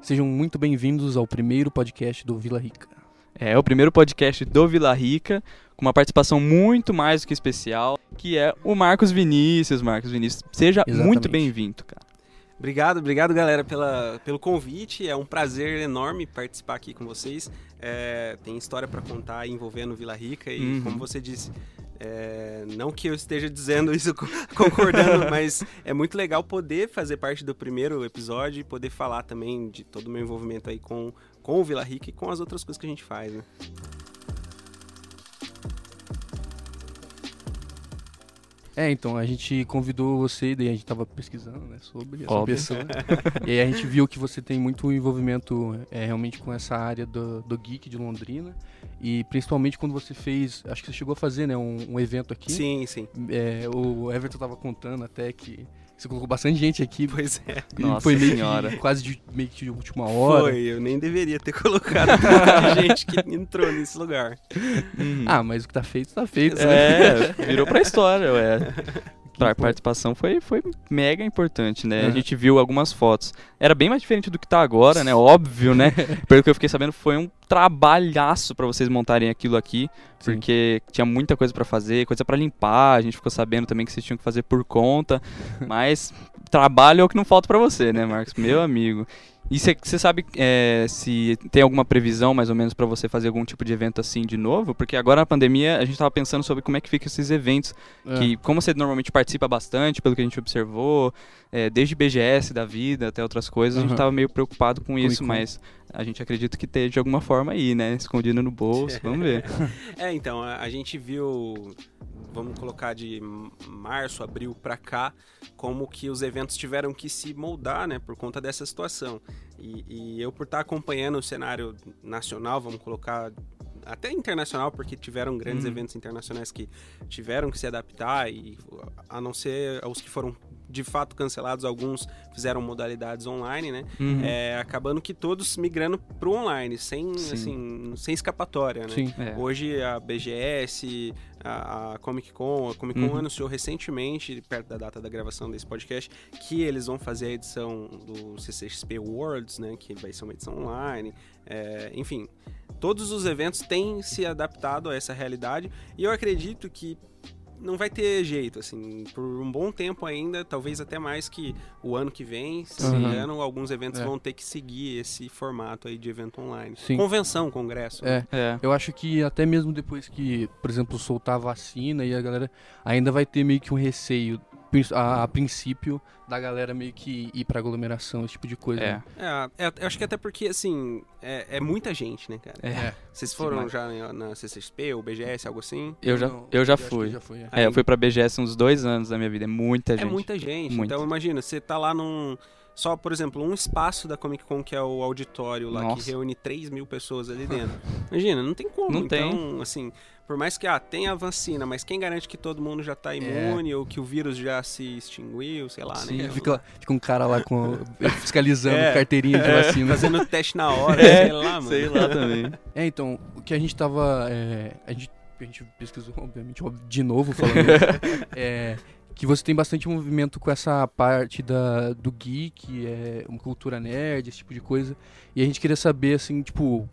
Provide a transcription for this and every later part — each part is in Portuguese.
Sejam muito bem-vindos ao primeiro podcast do Vila Rica. É o primeiro podcast do Vila Rica, com uma participação muito mais do que especial, que é o Marcos Vinícius. Marcos Vinícius, seja Exatamente. muito bem-vindo, cara. Obrigado, obrigado galera pela, pelo convite. É um prazer enorme participar aqui com vocês. É, tem história para contar envolvendo Vila Rica e, Uhum. como você disse, é, não que eu esteja dizendo isso co- concordando, mas é muito legal poder fazer parte do primeiro episódio e poder falar também de todo o meu envolvimento aí com, com o Vila Rica e com as outras coisas que a gente faz. Né? É, então, a gente convidou você, daí a gente tava pesquisando, né, sobre essa Óbvio. pessoa. e aí a gente viu que você tem muito envolvimento é, realmente com essa área do, do geek de Londrina. E principalmente quando você fez, acho que você chegou a fazer, né, um, um evento aqui. Sim, sim. É, o Everton tava contando até que você colocou bastante gente aqui. Pois é. Nossa foi meio senhora. que quase de, meio que de última hora. Foi, eu nem deveria ter colocado tanta gente que entrou nesse lugar. Uhum. Ah, mas o que tá feito, tá feito. É, virou pra história, ué. A participação foi, foi mega importante, né? A Aham. gente viu algumas fotos. Era bem mais diferente do que tá agora, né? Óbvio, né? Pelo que eu fiquei sabendo, foi um trabalhaço pra vocês montarem aquilo aqui, Sim. porque tinha muita coisa pra fazer, coisa pra limpar. A gente ficou sabendo também que vocês tinham que fazer por conta, mas trabalho é o que não falta pra você, né, Marcos? Meu amigo. E você sabe é, se tem alguma previsão, mais ou menos, pra você fazer algum tipo de evento assim de novo? Porque agora na pandemia a gente tava pensando sobre como é que fica esses eventos É. que como você normalmente participa bastante, pelo que a gente observou, é, desde BGS da vida até outras coisas, a gente Aham. tava meio preocupado com isso, Con. mas a gente acredita que esteja de alguma forma aí, né? Escondido no bolso, vamos ver. É, então, a, a gente viu, vamos colocar de março, abril pra cá, como que os eventos tiveram que se moldar, né, por conta dessa situação. E, e eu, por estar acompanhando o cenário nacional, vamos colocar até internacional, porque tiveram grandes Uhum. eventos internacionais que tiveram que se adaptar, e a não ser os que foram de fato cancelados, alguns fizeram modalidades online, né? Uhum. É, acabando que todos migrando pro online, sem, Sim. assim, sem escapatória, né? Sim. É. Hoje a BGS, a, a Comic Con, a Comic Con Uhum. anunciou recentemente, perto da data da gravação desse podcast, que eles vão fazer a edição do CCXP Worlds, né? Que vai ser uma edição online. É, enfim, todos os eventos têm se adaptado a essa realidade e eu acredito que não vai ter jeito, assim, por um bom tempo ainda, talvez até mais que o ano que vem, se Uhum. ano, alguns eventos É. vão ter que seguir esse formato aí de evento online. Sim. Convenção, congresso. né? É, É. eu acho que até mesmo depois que, por exemplo, soltar a vacina e a galera ainda vai ter meio que um receio, a, a princípio, da galera meio que ir pra aglomeração, esse tipo de coisa. É. né? É, é, eu acho que até porque, assim, é, é muita gente, né, cara? É. Vocês foram Demais. já na, na CCXP ou BGS, algo assim? Eu já, Não, eu já que fui. já fui, é. É, eu fui pra BGS uns dois anos da minha vida. É muita gente. É muita gente. Muita. Então, imagina, você tá lá num... Só, por exemplo, um espaço da Comic Con, que é o auditório lá, Nossa. que reúne 3 mil pessoas ali dentro. Imagina, não tem como. Não então, assim, por mais que, ah, tenha a vacina, mas quem garante que todo mundo já tá imune ou que o vírus já se extinguiu, sei lá, Sim, né? fica, fica um cara lá com, fiscalizando É. carteirinha de É, vacina. Fazendo teste na hora, É, sei lá, mano. Sei lá também. É, então, o que a gente tava. é, a, gente, a gente pesquisou, obviamente, de novo falando isso, é, que você tem bastante movimento com essa parte da, do geek, é, uma cultura nerd, esse tipo de coisa. E a gente queria saber, assim, tipo,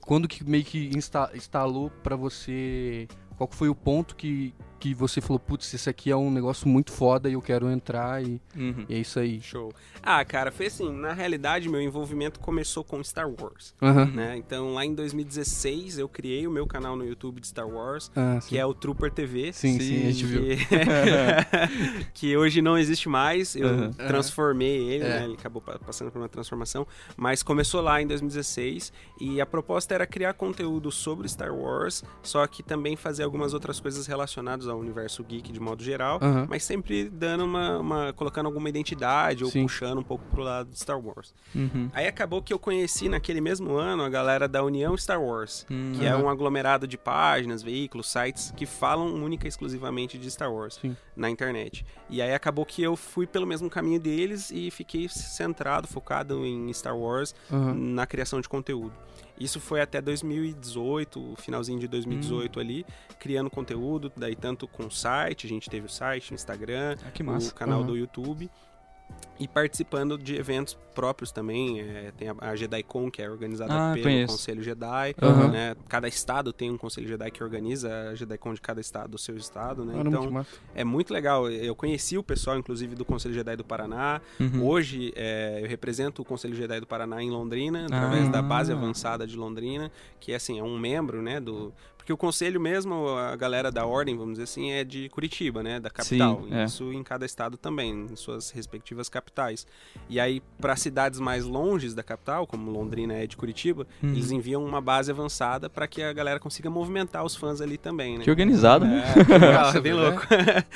quando que meio que insta, instalou pra você. Qual foi o ponto que, que você falou, putz, esse aqui é um negócio muito foda e eu quero entrar e, Uhum. e é isso aí. Show. Ah, cara, foi assim, na realidade, meu envolvimento começou com Star Wars. Aham. Né? Então, lá em 2016, eu criei o meu canal no YouTube de Star Wars, Ah, que é o Trooper TV. sim, sim, a gente viu. Que, que hoje não existe mais. Eu Aham. transformei ele, É. né? Ele acabou pa- passando por uma transformação. Mas começou lá em 2016 e a proposta era criar conteúdo sobre Star Wars, só que também fazer algumas outras coisas relacionadas ao universo geek de modo geral. Mas sempre dando uma, uma- colocando alguma identidade ou Sim. puxando um pouco pro lado de Star Wars. Uhum. Aí acabou que eu conheci naquele mesmo ano a galera da União Star Wars, Hum. que é um aglomerado de páginas, veículos, sites que falam única e exclusivamente de Star Wars Sim. na internet. E aí acabou que eu fui pelo mesmo caminho deles e fiquei centrado, focado em Star Wars na criação de conteúdo. Isso foi até 2018, finalzinho de 2018 Hum. ali, criando conteúdo, daí tanto com o site, a gente teve o site, o Instagram, Ah, o canal Aham. do YouTube. E participando de eventos próprios também. É, tem a, a JediCon, que é organizada Ah, pelo conheço. Conselho Jedi. Aham. né? Cada estado tem um Conselho Jedi que organiza a JediCon de cada estado, do seu estado. Né? Então massa. é muito legal. Eu conheci o pessoal, inclusive, do Conselho Jedi do Paraná. Uhum. Hoje é, eu represento o Conselho Jedi do Paraná em Londrina, através Ah. da base avançada de Londrina, que assim, é um membro, né, do... Porque o conselho mesmo, a galera da ordem, vamos dizer assim, é de Curitiba, né, da capital. Sim, é. Isso em cada estado também, em suas respectivas capitais. E aí, para cidades mais longes da capital, como Londrina é de Curitiba, Uhum. eles enviam uma base avançada para que a galera consiga movimentar os fãs ali também, né? Que organizado, né? É, Nossa, bem velho, louco.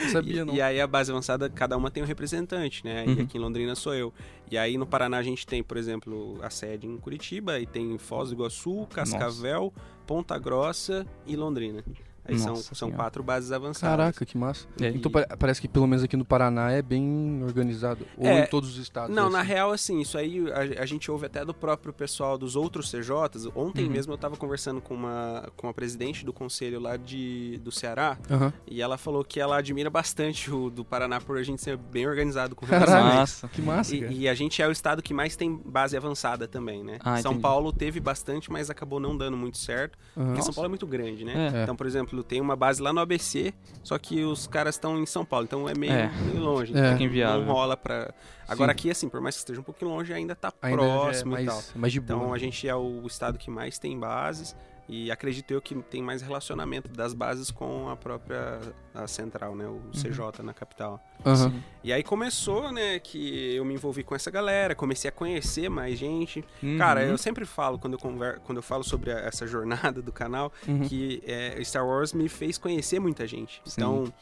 Não sabia, E- não. E, aí a base avançada, cada uma tem um representante, né? E Uhum. aqui em Londrina sou eu. E aí no Paraná a gente tem, por exemplo, a sede em Curitiba, e tem Foz do Iguaçu, Cascavel, Ponta Grossa e Londrina. Aí são, Nossa são Senhora. quatro bases avançadas. Caraca, que massa. É, Então e- pa- parece que pelo menos aqui no Paraná é bem organizado. Ou É, em todos os estados. Não, assim. na real, assim, isso aí a, a gente ouve até do próprio pessoal dos outros CJs. Ontem Uhum. mesmo eu tava conversando com uma, com a presidente do conselho lá de, do Ceará, Aham. e ela falou que ela admira bastante o do Paraná por a gente ser bem organizado com relação Caraca. Massa. Que massa. E, e a gente é o estado que mais tem base avançada também, né? Ah, São entendi. Paulo teve bastante, mas acabou não dando muito certo. Aham. Porque São Paulo é muito grande, né? É. Então, por exemplo, tem uma base lá no ABC, só que os caras estão em São Paulo, então é meio, É. meio longe. É. então Fica inviável. Não rola pra. Agora aqui, assim, por mais que esteja um pouquinho longe, ainda tá Ainda é próximo e tal. mais, mais de boa. Então a gente é o estado que mais tem bases e acredito eu que tem mais relacionamento das bases com a própria a central, né? O CJ na capital. Aham. E aí começou, né, que eu me envolvi com essa galera, comecei a conhecer mais gente. Uhum. Cara, eu sempre falo, quando eu, conver... quando eu falo sobre a- essa jornada do canal, Uhum. que é, Star Wars me fez conhecer muita gente. Sim. Então,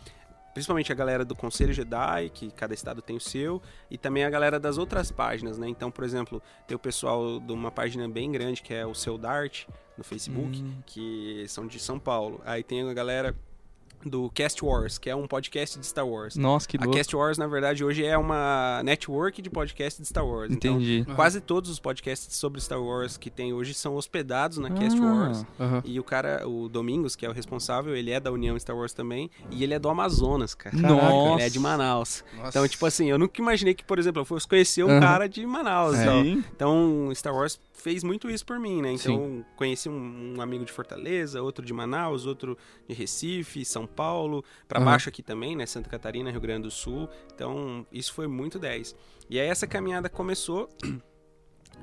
principalmente a galera do Conselho Jedi, que cada estado tem o seu, e também a galera das outras páginas, né? Então, por exemplo, tem o pessoal de uma página bem grande, que é o Seu Dart, no Facebook, Hum. que são de São Paulo. Aí tem a galera do Cast Wars, que é um podcast de Star Wars. Nossa, que A louco. Cast Wars, na verdade, hoje é uma network de podcast de Star Wars. Então, Entendi. Aham. quase todos os podcasts sobre Star Wars que tem hoje são hospedados na Cast Ah. Wars. Aham. E o cara, o Domingos, que é o responsável, ele é da União Star Wars também. E ele é do Amazonas, cara. Nossa. Ele é de Manaus. Nossa. Então, tipo assim, eu nunca imaginei que, por exemplo, eu fosse conhecer um Aham. cara de Manaus. É. Então, Sim. então, Star Wars fez muito isso por mim, né? Então, Sim. conheci um, um amigo de Fortaleza, outro de Manaus, outro de Recife, São Paulo, pra Aham. baixo aqui também, né? Santa Catarina, Rio Grande do Sul. Então, isso foi muito 10. E aí essa caminhada começou.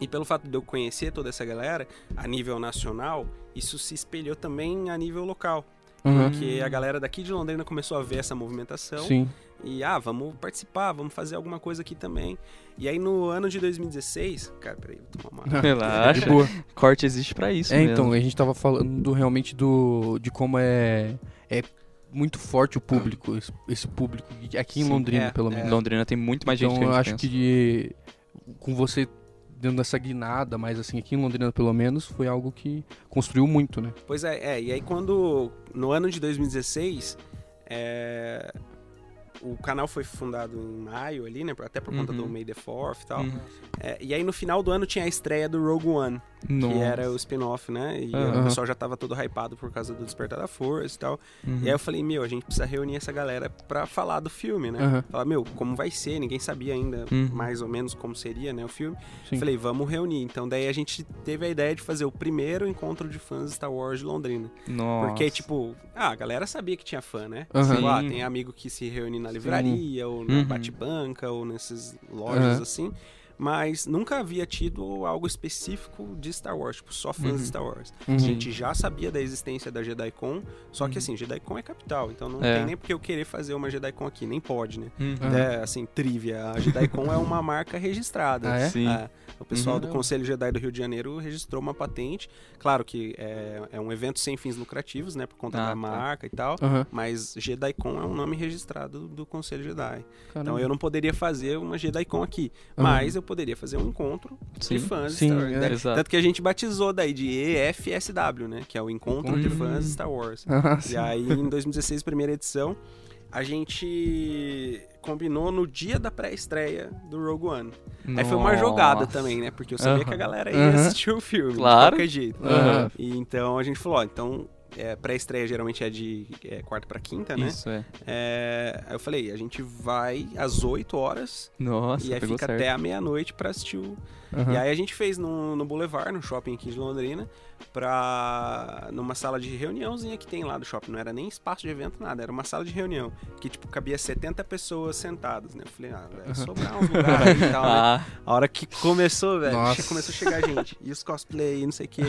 E pelo fato de eu conhecer toda essa galera a nível nacional, isso se espelhou também a nível local. Aham. Porque a galera daqui de Londrina começou a ver essa movimentação Sim. E, ah, vamos participar, vamos fazer alguma coisa aqui também. E aí no ano de 2016, cara, peraí, vou tomar uma. Relaxa. De boa. Corte existe pra isso É, mesmo. então, a gente tava falando do- realmente do, de como é, é muito forte o público, esse, esse público, aqui em Sim, Londrina, é, pelo é. menos. Londrina tem muito mais então gente que a eu acho pensa. que com você dando essa guinada, mas assim, aqui em Londrina pelo menos, foi algo que construiu muito, né? Pois é, é, e aí quando, no ano de 2016, é, o canal foi fundado em maio ali, né, até por conta Uhum. do May the 4th e tal. Uhum. É, e aí no final do ano tinha a estreia do Rogue One, que Nossa. era o spin-off, né, e Aham. o pessoal já tava todo hypado por causa do Despertar da Força e tal. Uhum. E aí eu falei, meu, a gente precisa reunir essa galera pra falar do filme, né? Falar, meu, como vai ser? Ninguém sabia ainda Uhum. mais ou menos como seria, né, o filme. Sim. Falei, vamos reunir. Então daí a gente teve a ideia de fazer o primeiro encontro de fãs de Star Wars de Londrina. Nossa. Porque, tipo, ah, a galera sabia que tinha fã, né? Tipo, ah, Sim. tem amigo que se reúne na livraria, ou na Uhum. bate-banca, ou nessas lojas Aham. assim. Mas nunca havia tido algo específico de Star Wars, tipo, só fãs Uhum. de Star Wars. Uhum. A gente já sabia da existência da JediCon, só que assim, JediCon é capital, então não É. tem nem porque eu querer fazer uma JediCon aqui, nem pode, né? Uhum. É, assim, trivia, a JediCon é uma marca registrada. Ah, é? Sim. o pessoal Uhum. do Conselho Jedi do Rio de Janeiro registrou uma patente. Claro que é, é um evento sem fins lucrativos, né? Por conta Ah, da tá. marca e tal. Mas JediCon é um nome registrado do Conselho Jedi. Então Caramba. eu não poderia fazer uma JediCon aqui. Aham. Mas eu poderia fazer um encontro Sim. de fãs Sim, de Star Wars. é. né? Exato. Tanto que a gente batizou daí de EFSW, né? Que é o Encontro de. Fãs de Star Wars. Ah, sim. E aí, em 2016, primeira edição, a gente combinou no dia da pré-estreia do Rogue One. Aí foi uma jogada Nossa. também, né? Porque eu sabia que a galera ia assistir o filme, Claro. de qualquer jeito. E então a gente falou, ó, então é, pré-estreia geralmente é de é, quarta pra quinta, né? Isso, é. É, aí eu falei, a gente vai às 8 horas Nossa, e aí fica certo. até a meia-noite pra assistir o. Aham. E aí a gente fez no, no Boulevard, no shopping aqui de Londrina, pra. numa sala de reuniãozinha que tem lá do shopping. Não era nem espaço de evento, nada, era uma sala de reunião. Que, tipo, cabia 70 pessoas sentadas, né? Eu falei, ah, vai sobrar uns lugares e tal, né? Ah, A hora que começou, velho, começou a chegar gente. E os cosplay, e não sei o quê.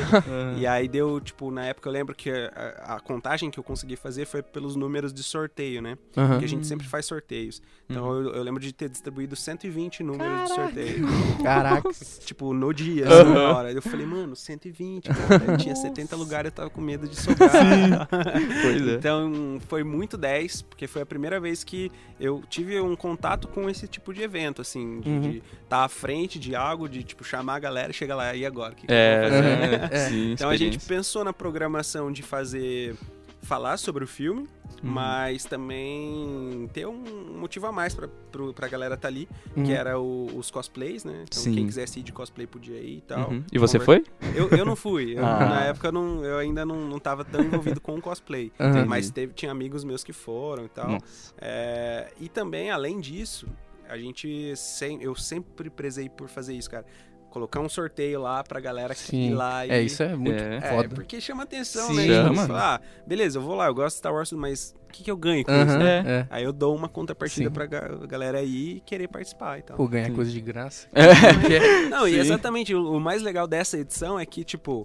E aí deu, tipo, na época eu lembro que a, a contagem que eu consegui fazer foi pelos números de sorteio, né? Aham. Porque a gente sempre faz sorteios. Então Uhum. eu, eu lembro de ter distribuído 120 números de sorteio. Caraca. Tipo, no dia, assim, na hora. Eu falei, mano, 120, cara. Tinha 70 lugares, eu tava com medo de sobrar. pois é. Então foi muito 10, porque foi a primeira vez que eu tive um contato com esse tipo de evento, assim, de Uhum. estar à frente de algo, de tipo chamar a galera e chegar lá, e agora? O que, vou fazer? É, É. sim, Então a gente pensou na programação de fazer falar sobre o filme, Uhum. mas também ter um motivo a mais pra, pro, pra galera tá ali, Uhum. que era o- os cosplays, né? Então Sim. quem quisesse ir de cosplay podia ir e tal. Uhum. E você Conver- foi? Eu, eu não fui. Eu, Ah. Na época eu, não, eu ainda não, não tava tão envolvido com o cosplay. Aham. Mas teve, tinha amigos meus que foram e tal. É, e também, além disso, a gente sem, eu sempre prezei por fazer isso, cara. Colocar um sorteio lá pra galera que Sim. ir lá e. É, isso é muito É. É, foda. porque chama atenção, Sim, né? chama. Tipo, falar, ah, beleza, eu vou lá, eu gosto de Star Wars, mas o que, que eu ganho com isso, Aham, né? é. Aí eu dou uma contrapartida Sim. pra ga- galera aí e querer participar e tal. Pô, ganhar Sim. coisa de graça. É. Não, e exatamente, o mais legal dessa edição é que, tipo,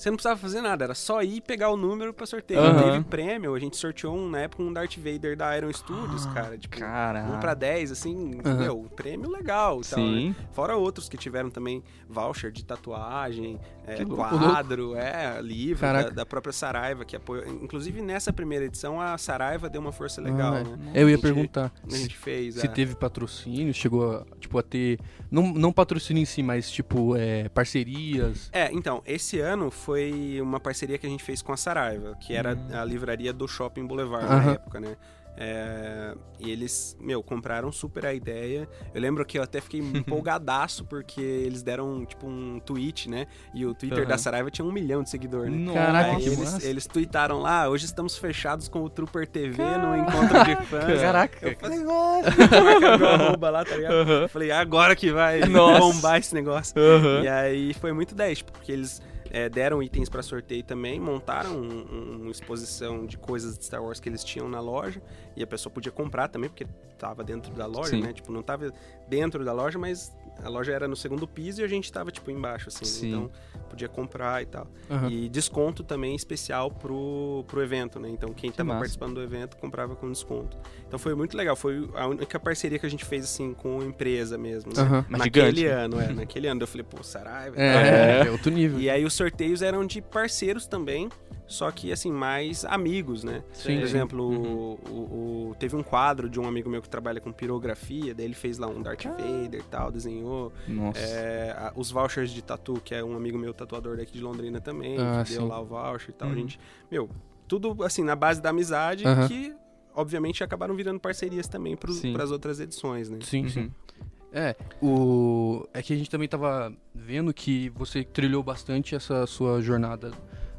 você não precisava fazer nada, era só ir pegar o número pra sorteio. Aham. Teve prêmio, a gente sorteou um, na época um Darth Vader da Iron Studios, cara. Tipo, Caraca. 1 pra 10, assim, Aham. meu, prêmio legal tal, né? Sim. Fora outros que tiveram também voucher de tatuagem, é, quadro, é, livro da, da própria Saraiva, que apoiou. Inclusive, nessa primeira edição, a Saraiva deu uma força legal, Ah, né? Eu A ia gente- perguntar A gente fez. se é. teve patrocínio, chegou a, tipo, a ter. Não, não patrocínio em si, mas tipo, é, parcerias. É, então, esse ano foi uma parceria que a gente fez com a Saraiva, que era Hum. a livraria do Shopping Boulevard Aham. na época, né? É, e eles, meu, compraram super a ideia. Eu lembro que eu até fiquei empolgadaço porque eles deram, tipo, um tweet, né? E o Twitter Aham. da Saraiva tinha um milhão de seguidores, né? Caraca, Aí que eles, massa. eles tweetaram lá, hoje estamos fechados com o Trooper TV no encontro de fãs. Caraca. Eu falei, nossa, meu arroba lá, tá ligado? Aham. Eu falei, agora que vai Nossa. bombar esse negócio. Aham. E aí foi muito 10, tipo, porque eles é, deram itens pra sorteio também, montaram um- um- uma exposição de coisas de Star Wars que eles tinham na loja, e a pessoa podia comprar também, porque tava dentro da loja, Sim. né? Tipo, não tava dentro da loja, mas a loja era no segundo piso e a gente tava, tipo, embaixo, assim. né? Sim. Então, podia comprar e tal. Aham. E desconto também especial pro, pro evento, né? Então, quem tava massa. participando do evento comprava com desconto. Então, foi muito legal. Foi a única parceria que a gente fez, assim, com empresa mesmo, né? Mas Naquele gigante, né? ano, é. Naquele ano. Eu falei, pô, Saraiva... tal. É, é, outro nível. E aí os sorteios eram de parceiros também, só que assim, mais amigos, né? Sim, Por exemplo, Uhum. o, o- teve um quadro de um amigo meu que trabalha com pirografia, daí ele fez lá um Darth Vader e tal, desenhou. Nossa. É, a- os vouchers de tatu, que é um amigo meu tatuador daqui de Londrina também, Ah, que deu sim. lá o voucher e tal. Uhum. A gente, meu, tudo assim, na base da amizade, Aham. que obviamente acabaram virando parcerias também para as outras edições, né? Sim, sim. Uhum. É, o... é que a gente também tava vendo que você trilhou bastante essa sua jornada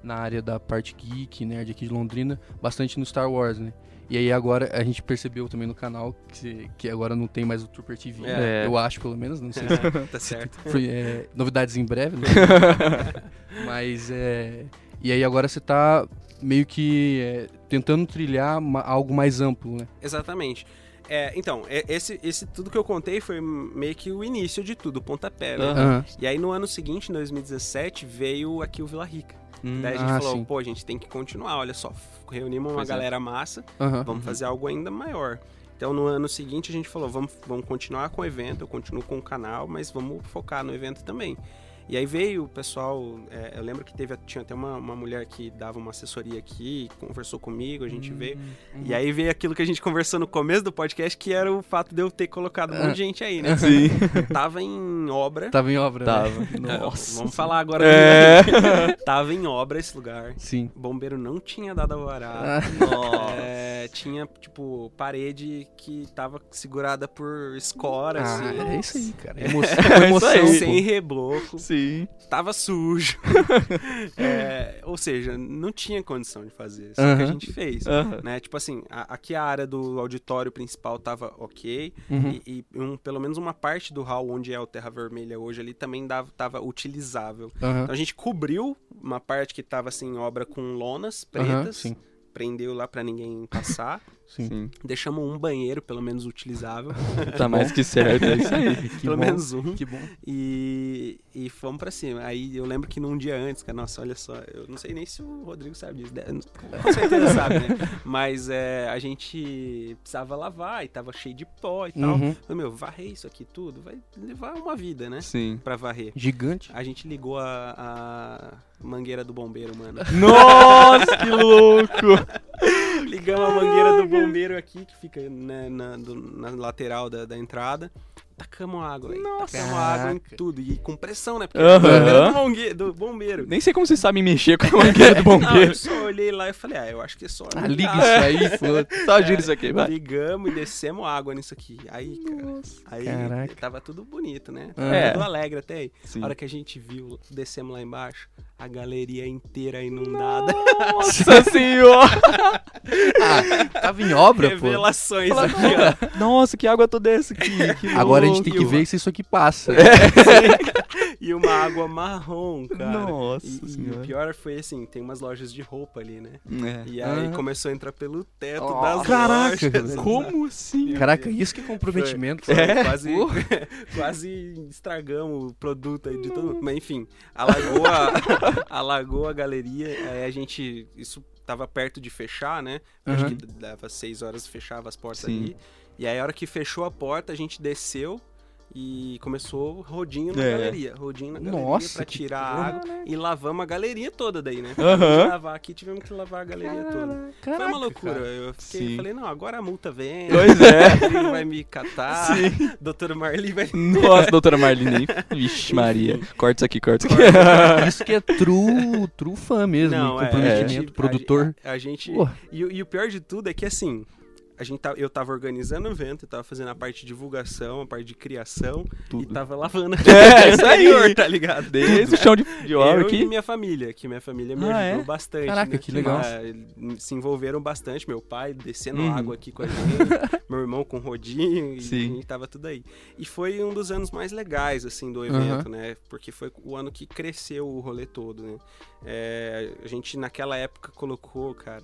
na área da parte geek, nerd aqui de Londrina, bastante no Star Wars, né? E aí agora a gente percebeu também no canal que, que agora não tem mais o Trooper TV, É. eu acho pelo menos, não sei se tá certo. foi, é, novidades em breve, né? Mas é. E aí agora você tá meio que é, tentando trilhar ma- algo mais amplo, né? Exatamente. É, então, é- esse, esse tudo que eu contei foi meio que o início de tudo, o pontapé, né? Aham. E aí no ano seguinte, em 2017, veio aqui o Vila Rica. Hum. Daí a gente Ah, falou, sim. pô, a gente tem que continuar, olha só, reunimos uma Pois é. galera massa, Aham. vamos fazer algo ainda maior. Então no ano seguinte a gente falou, vamos, vamos continuar com o evento, eu continuo com o canal, mas vamos focar no evento também. E aí veio o pessoal, é, eu lembro que teve, tinha até uma, uma mulher que dava uma assessoria aqui, conversou comigo, a gente veio. Uhum. E aí veio aquilo que a gente conversou no começo do podcast, que era o fato de eu ter colocado um monte de gente aí, né? Sim. Tava em obra. Tava em obra, né? Tava. É, Nossa. Vamos falar agora. É. Tava em obra esse lugar. Sim. Bombeiro não tinha dado alvará. Ah, Nossa. É, tinha, tipo, parede que tava segurada por escora, ah, assim. é isso aí, cara. Emo É isso emoção, aí. Sem rebloco. Sim. Sim. tava sujo. É, ou seja, não tinha condição de fazer. Só que a gente fez. Aham. Né? Tipo assim, a- aqui a área do auditório principal tava ok. Uhum. E, e um- pelo menos uma parte do hall onde é o Terra Vermelha hoje ali também dava, tava utilizável. Então a gente cobriu uma parte que tava assim, obra com lonas pretas. prendeu lá pra ninguém passar. sim. Sim. Deixamos um banheiro, pelo menos utilizável. Tá mais que certo, é isso aí. Que pelo bom, menos um. Que bom. E, e fomos pra cima. Aí eu lembro que num dia antes, cara, nossa, olha só, eu não sei nem se o Rodrigo sabe disso. Com certeza sabe, né? Mas é, a gente precisava lavar e tava cheio de pó e tal. Uhum. Falei, meu, varrer isso aqui tudo vai levar uma vida, né? Sim. Pra varrer. Gigante. A gente ligou a, a mangueira do bombeiro, mano. Nossa, que louco! Ligamos a mangueira do bombeiro aqui, que fica né, na, do- na lateral da, da entrada. Tacamos água, aí. Nossa. Tacamos água em Caraca. tudo. E com pressão, né? Porque mangueira do, mongue- do bombeiro. Nem sei como vocês sabem mexer com a mangueira do Não, bombeiro. eu só olhei lá e falei, ah, eu acho que é só. Ah, liga isso aí, foda Só gira isso aqui, vai. Ligamos e descemos água nisso aqui. Aí, cara. Aí Caraca. tava tudo bonito, né? Tava É. tudo alegre até aí. Sim. A hora que a gente viu, descemos lá embaixo, a galeria inteira inundada. Nossa senhora! Ah, tava em obra, pô. Revelações aqui, ó. Nossa, que água toda essa aqui? Que Agora a gente tem louco. que ver se isso aqui passa. E uma água marrom, cara. Nossa E, e o senhora. pior foi assim, tem umas lojas de roupa ali, né? É. E aí Ah. começou a entrar pelo teto Oh, das caraca, lojas. velho. Como assim? Caraca, isso que é comprometimento. Foi, cara. quase, Porra. quase estragamos o produto aí de todo mundo. Mas enfim, alagou a, alagou a galeria. Aí a gente. Isso tava perto de fechar, né? Acho Aham. que dava seis horas, fechava as portas Sim. ali. E aí a hora que fechou a porta, a gente desceu e começou rodinho na É. galeria. Rodinho na galeria Nossa, pra tirar a água. E lavamos a galeria toda daí, né? Que lavar aqui, tivemos que lavar a galeria toda. Foi Caraca, uma loucura. cara. Eu fiquei, Sim. falei, não, agora a multa vem. Pois é. Vai me catar. Sim. Doutora Marli vai. Nossa, doutora Marlene. Vixe, Maria. Corta isso aqui, corta isso aqui. Isso que é true, true fã mesmo. Não, é, comprometimento, gente- produtor. A, a gente. E, e o pior de tudo é que assim. A gente tá, eu tava organizando o evento, eu tava fazendo a parte de divulgação, a parte de criação e Tudo. tava lavando É, isso aí. interior, tá ligado? Desde o chão de, de obra aqui. e minha família, que minha família me Ah, ajudou é? bastante. Caraca, né? que legal. Ah, se envolveram bastante, meu pai descendo Uhum. água aqui com a gente, meu irmão com rodinho, e Sim. a gente tava tudo aí. E foi um dos anos mais legais, assim, do evento, né? Porque foi o ano que cresceu o rolê todo, né? É, a gente, naquela época, colocou, cara,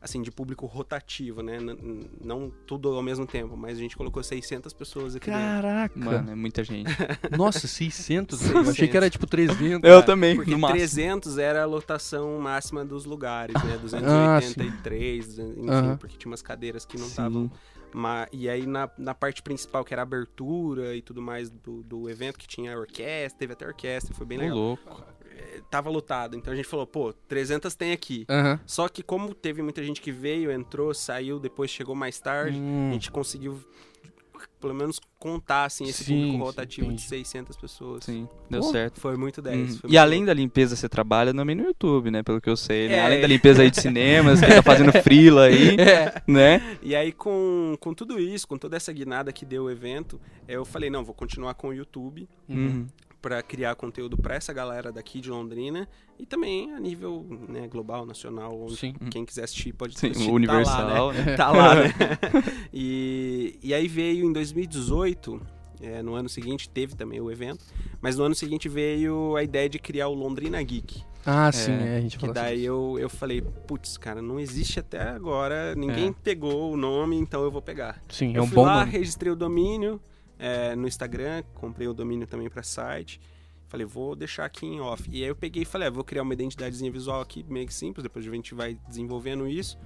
assim, de público rotativo, né? N- não tudo ao mesmo tempo, mas a gente colocou 600 pessoas aqui dentro. Caraca. Mano, é muita gente. Nossa, 600. velho. Eu achei que era tipo 300. Eu também, Porque no máximo. 300 era a lotação máxima dos lugares, né? Ah, 283, 200, enfim, Aham. porque tinha umas cadeiras que não estavam. ma- E aí na, na parte principal, que era a abertura e tudo mais do, do evento, que tinha a orquestra, teve até orquestra, foi bem legal. louco. Tava lotado, então a gente falou, pô, 300 tem aqui. Aham. Só que como teve muita gente que veio, entrou, saiu, depois chegou mais tarde, Hum. a gente conseguiu pelo menos contar assim esse Sim, público rotativo de entendi. 600 pessoas. Sim, deu Pô, certo. Foi muito 10. Uhum. foi E muito além da limpeza, você trabalha também no YouTube, né? Pelo que eu sei, né? É. Além da limpeza aí de cinemas, que tá fazendo frila aí, É. né? E aí, com, com tudo isso, com toda essa guinada que deu o evento, eu falei, não, vou continuar com o YouTube Uhum. Para criar conteúdo para essa galera daqui de Londrina e também a nível né, global, nacional, onde Sim. quem quiser assistir pode Sim, assistir. universal, Tá lá, né? né? Tá lá, né? e, e aí veio em 2018, é, no ano seguinte teve também o evento, mas no ano seguinte veio a ideia de criar o Londrina Geek. Ah, sim, É, é, a gente Que falou daí eu, eu falei, putz, cara, não existe até agora, ninguém pegou o nome, então eu vou pegar. Sim, é eu um fui bom lá, nome. registrei o domínio é, no Instagram, comprei o domínio também para site. Falei, vou deixar aqui em off. E aí eu peguei e falei, ah, vou criar uma identidadezinha visual aqui, meio que simples, depois a gente vai desenvolvendo isso.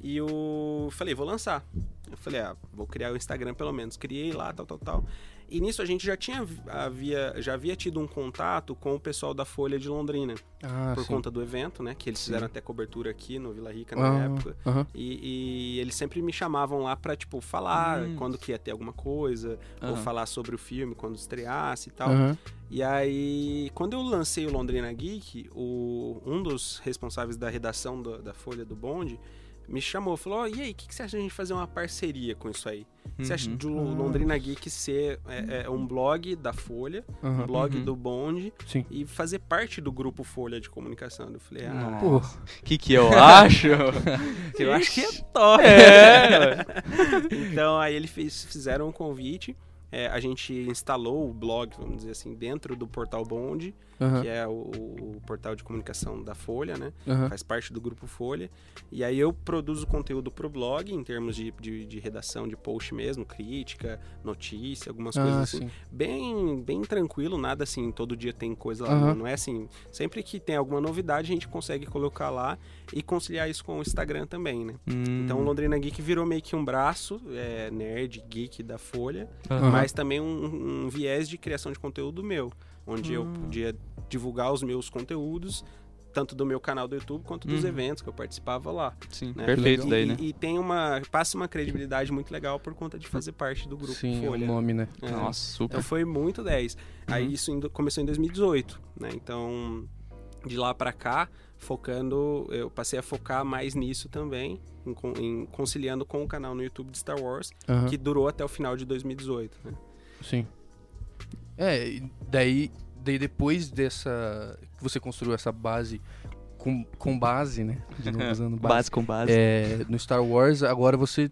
E eu falei, vou lançar. Eu falei, ah, vou criar o Instagram pelo menos. Criei lá, tal, tal, tal. E nisso a gente já tinha havia, já havia tido um contato com o pessoal da Folha de Londrina, Ah, por sim. conta do evento, né? Que eles Sim. fizeram até cobertura aqui no Vila Rica na Ah, época. aham. E, e eles sempre me chamavam lá pra, tipo, falar Hum. quando que ia ter alguma coisa, ou Aham. falar sobre o filme quando estreasse e tal. aham. E aí, quando eu lancei o Londrina Geek, o, um dos responsáveis da redação do- da Folha do Bonde me chamou, falou, "Ó, e aí, o que, que você acha de a gente fazer uma parceria com isso aí? Que Você acha Uhum. de o Londrina Geek ser é, é, um blog da Folha, um Aham. blog Uhum. do Bonde Sim. e fazer parte do grupo Folha de Comunicação? Eu falei, ah, O que que eu acho? eu acho que é top. É. então aí ele fez, fizeram um convite. É, a gente instalou o blog, vamos dizer assim, dentro do portal Bonde, aham, que é o, o portal de comunicação da Folha, né? aham. Faz parte do grupo Folha. E aí eu produzo conteúdo pro blog, em termos de, de, de redação de post mesmo, crítica, notícia, algumas coisas Ah, assim. sim. Bem, bem tranquilo, nada assim, todo dia tem coisa lá. Aham. Não, é assim. Sempre que tem alguma novidade, a gente consegue colocar lá e conciliar isso com o Instagram também, né? Hum. Então o Londrina Geek virou meio que um braço é, nerd, geek da Folha, Aham. Mas também um, um viés de criação de conteúdo meu, onde eu Hum. podia divulgar os meus conteúdos, tanto do meu canal do YouTube quanto dos Uhum. eventos que eu participava lá. Sim, né? perfeito E- daí, e, né? E tem uma. passa uma credibilidade muito legal por conta de fazer parte do grupo Sim, é o Folha. nome, né? É. Nossa, super. Então foi muito 10. Aí Uhum. isso começou em 2018, né? Então, de lá pra cá, focando, eu passei a focar mais nisso também, em, em conciliando com o canal no YouTube de Star Wars, Aham, que durou até o final de 2018, né? Sim. É, daí, daí depois dessa. que você construiu essa base com, com base, né? De novo usando base. Base com base. É, no Star Wars, agora você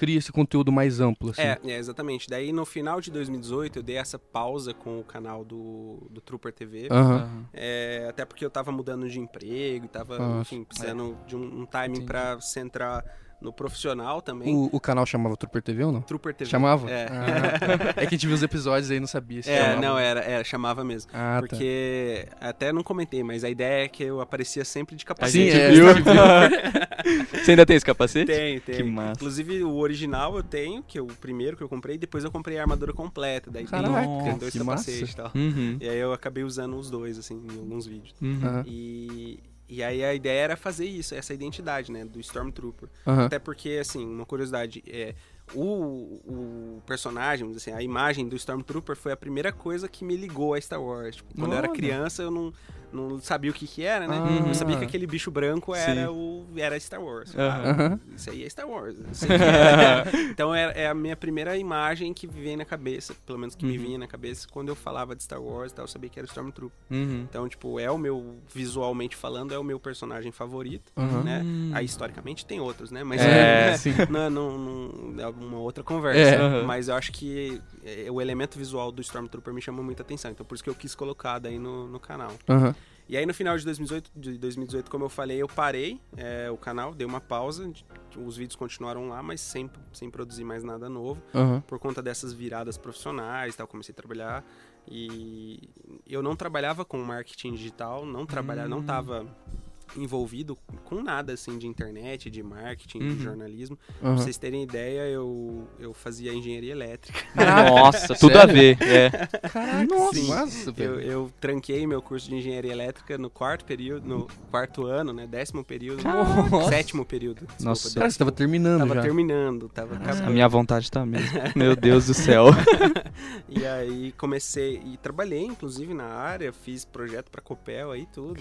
cria esse conteúdo mais amplo, assim. É, é, exatamente. Daí no final de 2018 eu dei essa pausa com o canal do, do Trooper TV. Aham. É, até porque eu tava mudando de emprego e tava, enfim, precisando de um, um timing pra centrar no profissional também. O, o canal chamava Trooper TV ou não? Trooper TV. Chamava? É. Ah, tá. é que a gente viu os episódios aí e não sabia se É, chamava. não, era, era, chamava mesmo. Ah, tá. Porque até não comentei, mas a ideia é que eu aparecia sempre de capacete. Sim, gente é, viu? você ainda tem esse capacete? Tem, tem. Que massa. Inclusive o original eu tenho, que é o primeiro que eu comprei, depois eu comprei a armadura completa. Daí tem- Caraca, tem dois que capacetes massa. e tal. Uhum. E aí eu acabei usando os dois, assim, em alguns vídeos. Uhum. E, e aí a ideia era fazer isso, essa identidade, né, do Stormtrooper. aham. Até porque, assim, uma curiosidade, é, o, o personagem, assim, a imagem do Stormtrooper foi a primeira coisa que me ligou a Star Wars. Tipo, quando eu era criança, eu não, não sabia o que que era, né? Ah. Eu sabia que aquele bicho branco era, Sim. o, era Star Wars. Ah, Aham. Isso aí é Star Wars. Aí é- então é, é a minha primeira imagem que vem na cabeça, pelo menos que me Uhum. vinha na cabeça, quando eu falava de Star Wars e tal, eu sabia que era Stormtrooper. Uhum. Então, tipo, é o meu, visualmente falando, é o meu personagem favorito, Aham. né? Aí, historicamente, tem outros, né? Mas É, é, sim. não, não, não- é uma outra conversa. É. Mas eu acho que é, o elemento visual do Stormtrooper me chamou muita atenção. Então, por isso que eu quis colocar daí no, no canal. Aham. E aí, no final de 2018, de 2018 como eu falei, eu parei é, o canal, dei uma pausa. Os vídeos continuaram lá, mas sem, sem produzir mais nada novo Aham. por conta dessas viradas profissionais, tal, comecei a trabalhar e eu não trabalhava com marketing digital, não trabalhava, não Hum. Envolvido com nada assim de internet, de marketing, Uhum. de jornalismo. aham. Pra vocês terem ideia, eu, eu fazia engenharia elétrica. Nossa, tudo a ver. É. Caraca, nossa, massa, Eu, eu tranquei meu curso de engenharia elétrica no quarto período, no quarto ano, né? Décimo período, Nossa. sétimo período. desculpa, Nossa. Cara, você tava terminando Tava já. terminando, tava acabando. A minha vontade tá mesmo. Meu Deus do céu. E aí comecei e trabalhei, inclusive, na área, fiz projeto pra Copel aí tudo.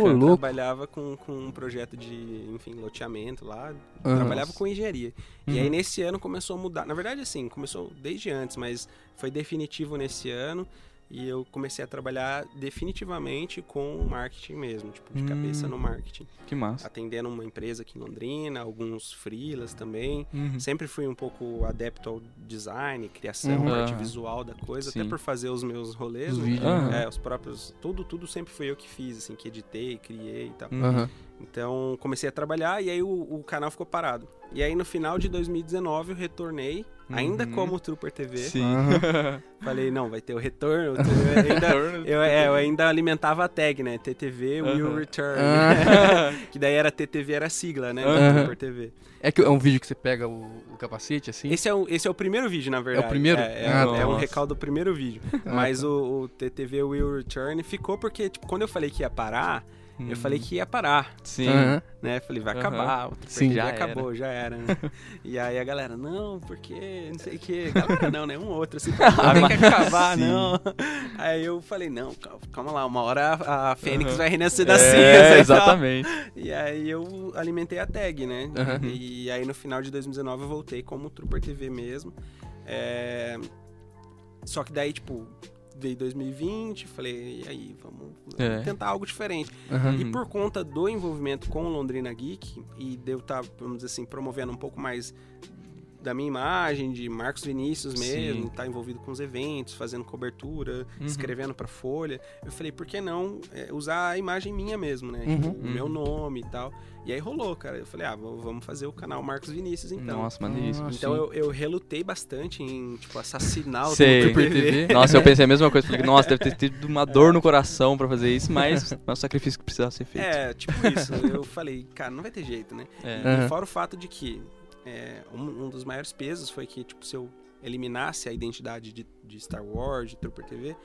Ô, louco. Trabalhava com, com um projeto de, enfim, loteamento lá. Aham. Trabalhava com engenharia. E Uhum. aí nesse ano começou a mudar. Na verdade, assim, começou desde antes, mas foi definitivo nesse ano. E eu comecei a trabalhar definitivamente com marketing mesmo, tipo, de cabeça Hum. no marketing. Que massa. Atendendo uma empresa aqui em Londrina, alguns freelas também. Uhum. Sempre fui um pouco adepto ao design, criação, Uhum. Aham. visual da coisa, Sim. até por fazer os meus rolês, Os né? Aham. É, os próprios, tudo, tudo sempre foi eu que fiz, assim, que editei, criei e tal. Uhum. Então, comecei a trabalhar e aí o, o canal ficou parado. E aí no final de 2019 eu retornei, ainda Uhum. como Trooper TV. Sim. Falei, não, vai ter o retorno. Eu ainda, eu, é, eu ainda alimentava a tag, né? TTV will Aham. return. Que daí era TTV, era sigla, né? Trooper TV. É que é um vídeo que você pega o, o capacete, assim? Esse é, o, esse é o primeiro vídeo, na verdade. primeiro? É, é- Ah, é um recaldo do primeiro vídeo. Ah, Mas tá. o, o TTV Will Return ficou porque, tipo, quando eu falei que ia parar, Eu falei que ia parar, Sim. Aham. né? Falei, vai acabar, o Sim. Já acabou, já era. né? e aí a galera, não, porque não sei o que. Galera, não, né? Um outro, assim, tem que acabar, Sim. não. Aí eu falei, não, cal- calma lá, uma hora a, Fênix Aham. vai renascer das É, cinzas. e tal. exatamente. E aí eu alimentei a tag, né? E aí no final de 2019 eu voltei como Trooper TV mesmo. É, Só que daí, tipo, veio 2020, falei, e aí, vamos É. tentar algo diferente. Aham. E por conta do envolvimento com o Londrina Geek, e de eu estar, vamos dizer assim, promovendo um pouco mais da minha imagem, de Marcos Vinícius mesmo, Sim. estar envolvido com os eventos, fazendo cobertura, Uhum. escrevendo pra Folha, eu falei, por que não é, usar a imagem minha mesmo, né? Uhum. Tipo, o meu Uhum. nome e tal. E aí rolou, cara. Eu falei, ah, vamos fazer o canal Marcos Vinícius então. Nossa, maneiríssimo. Ah, Então eu, eu relutei bastante em, tipo, assassinar o Sei. TV. Nossa, eu pensei a mesma coisa. Porque, nossa, deve ter tido uma dor no coração pra fazer isso, mas é um sacrifício que precisava ser feito. É, tipo isso. Eu falei, cara, não vai ter jeito, né? É. E fora o fato de que é, um, um dos maiores pesos foi que, tipo, se eu eliminasse a identidade de, de Star Wars, de Trooper TV,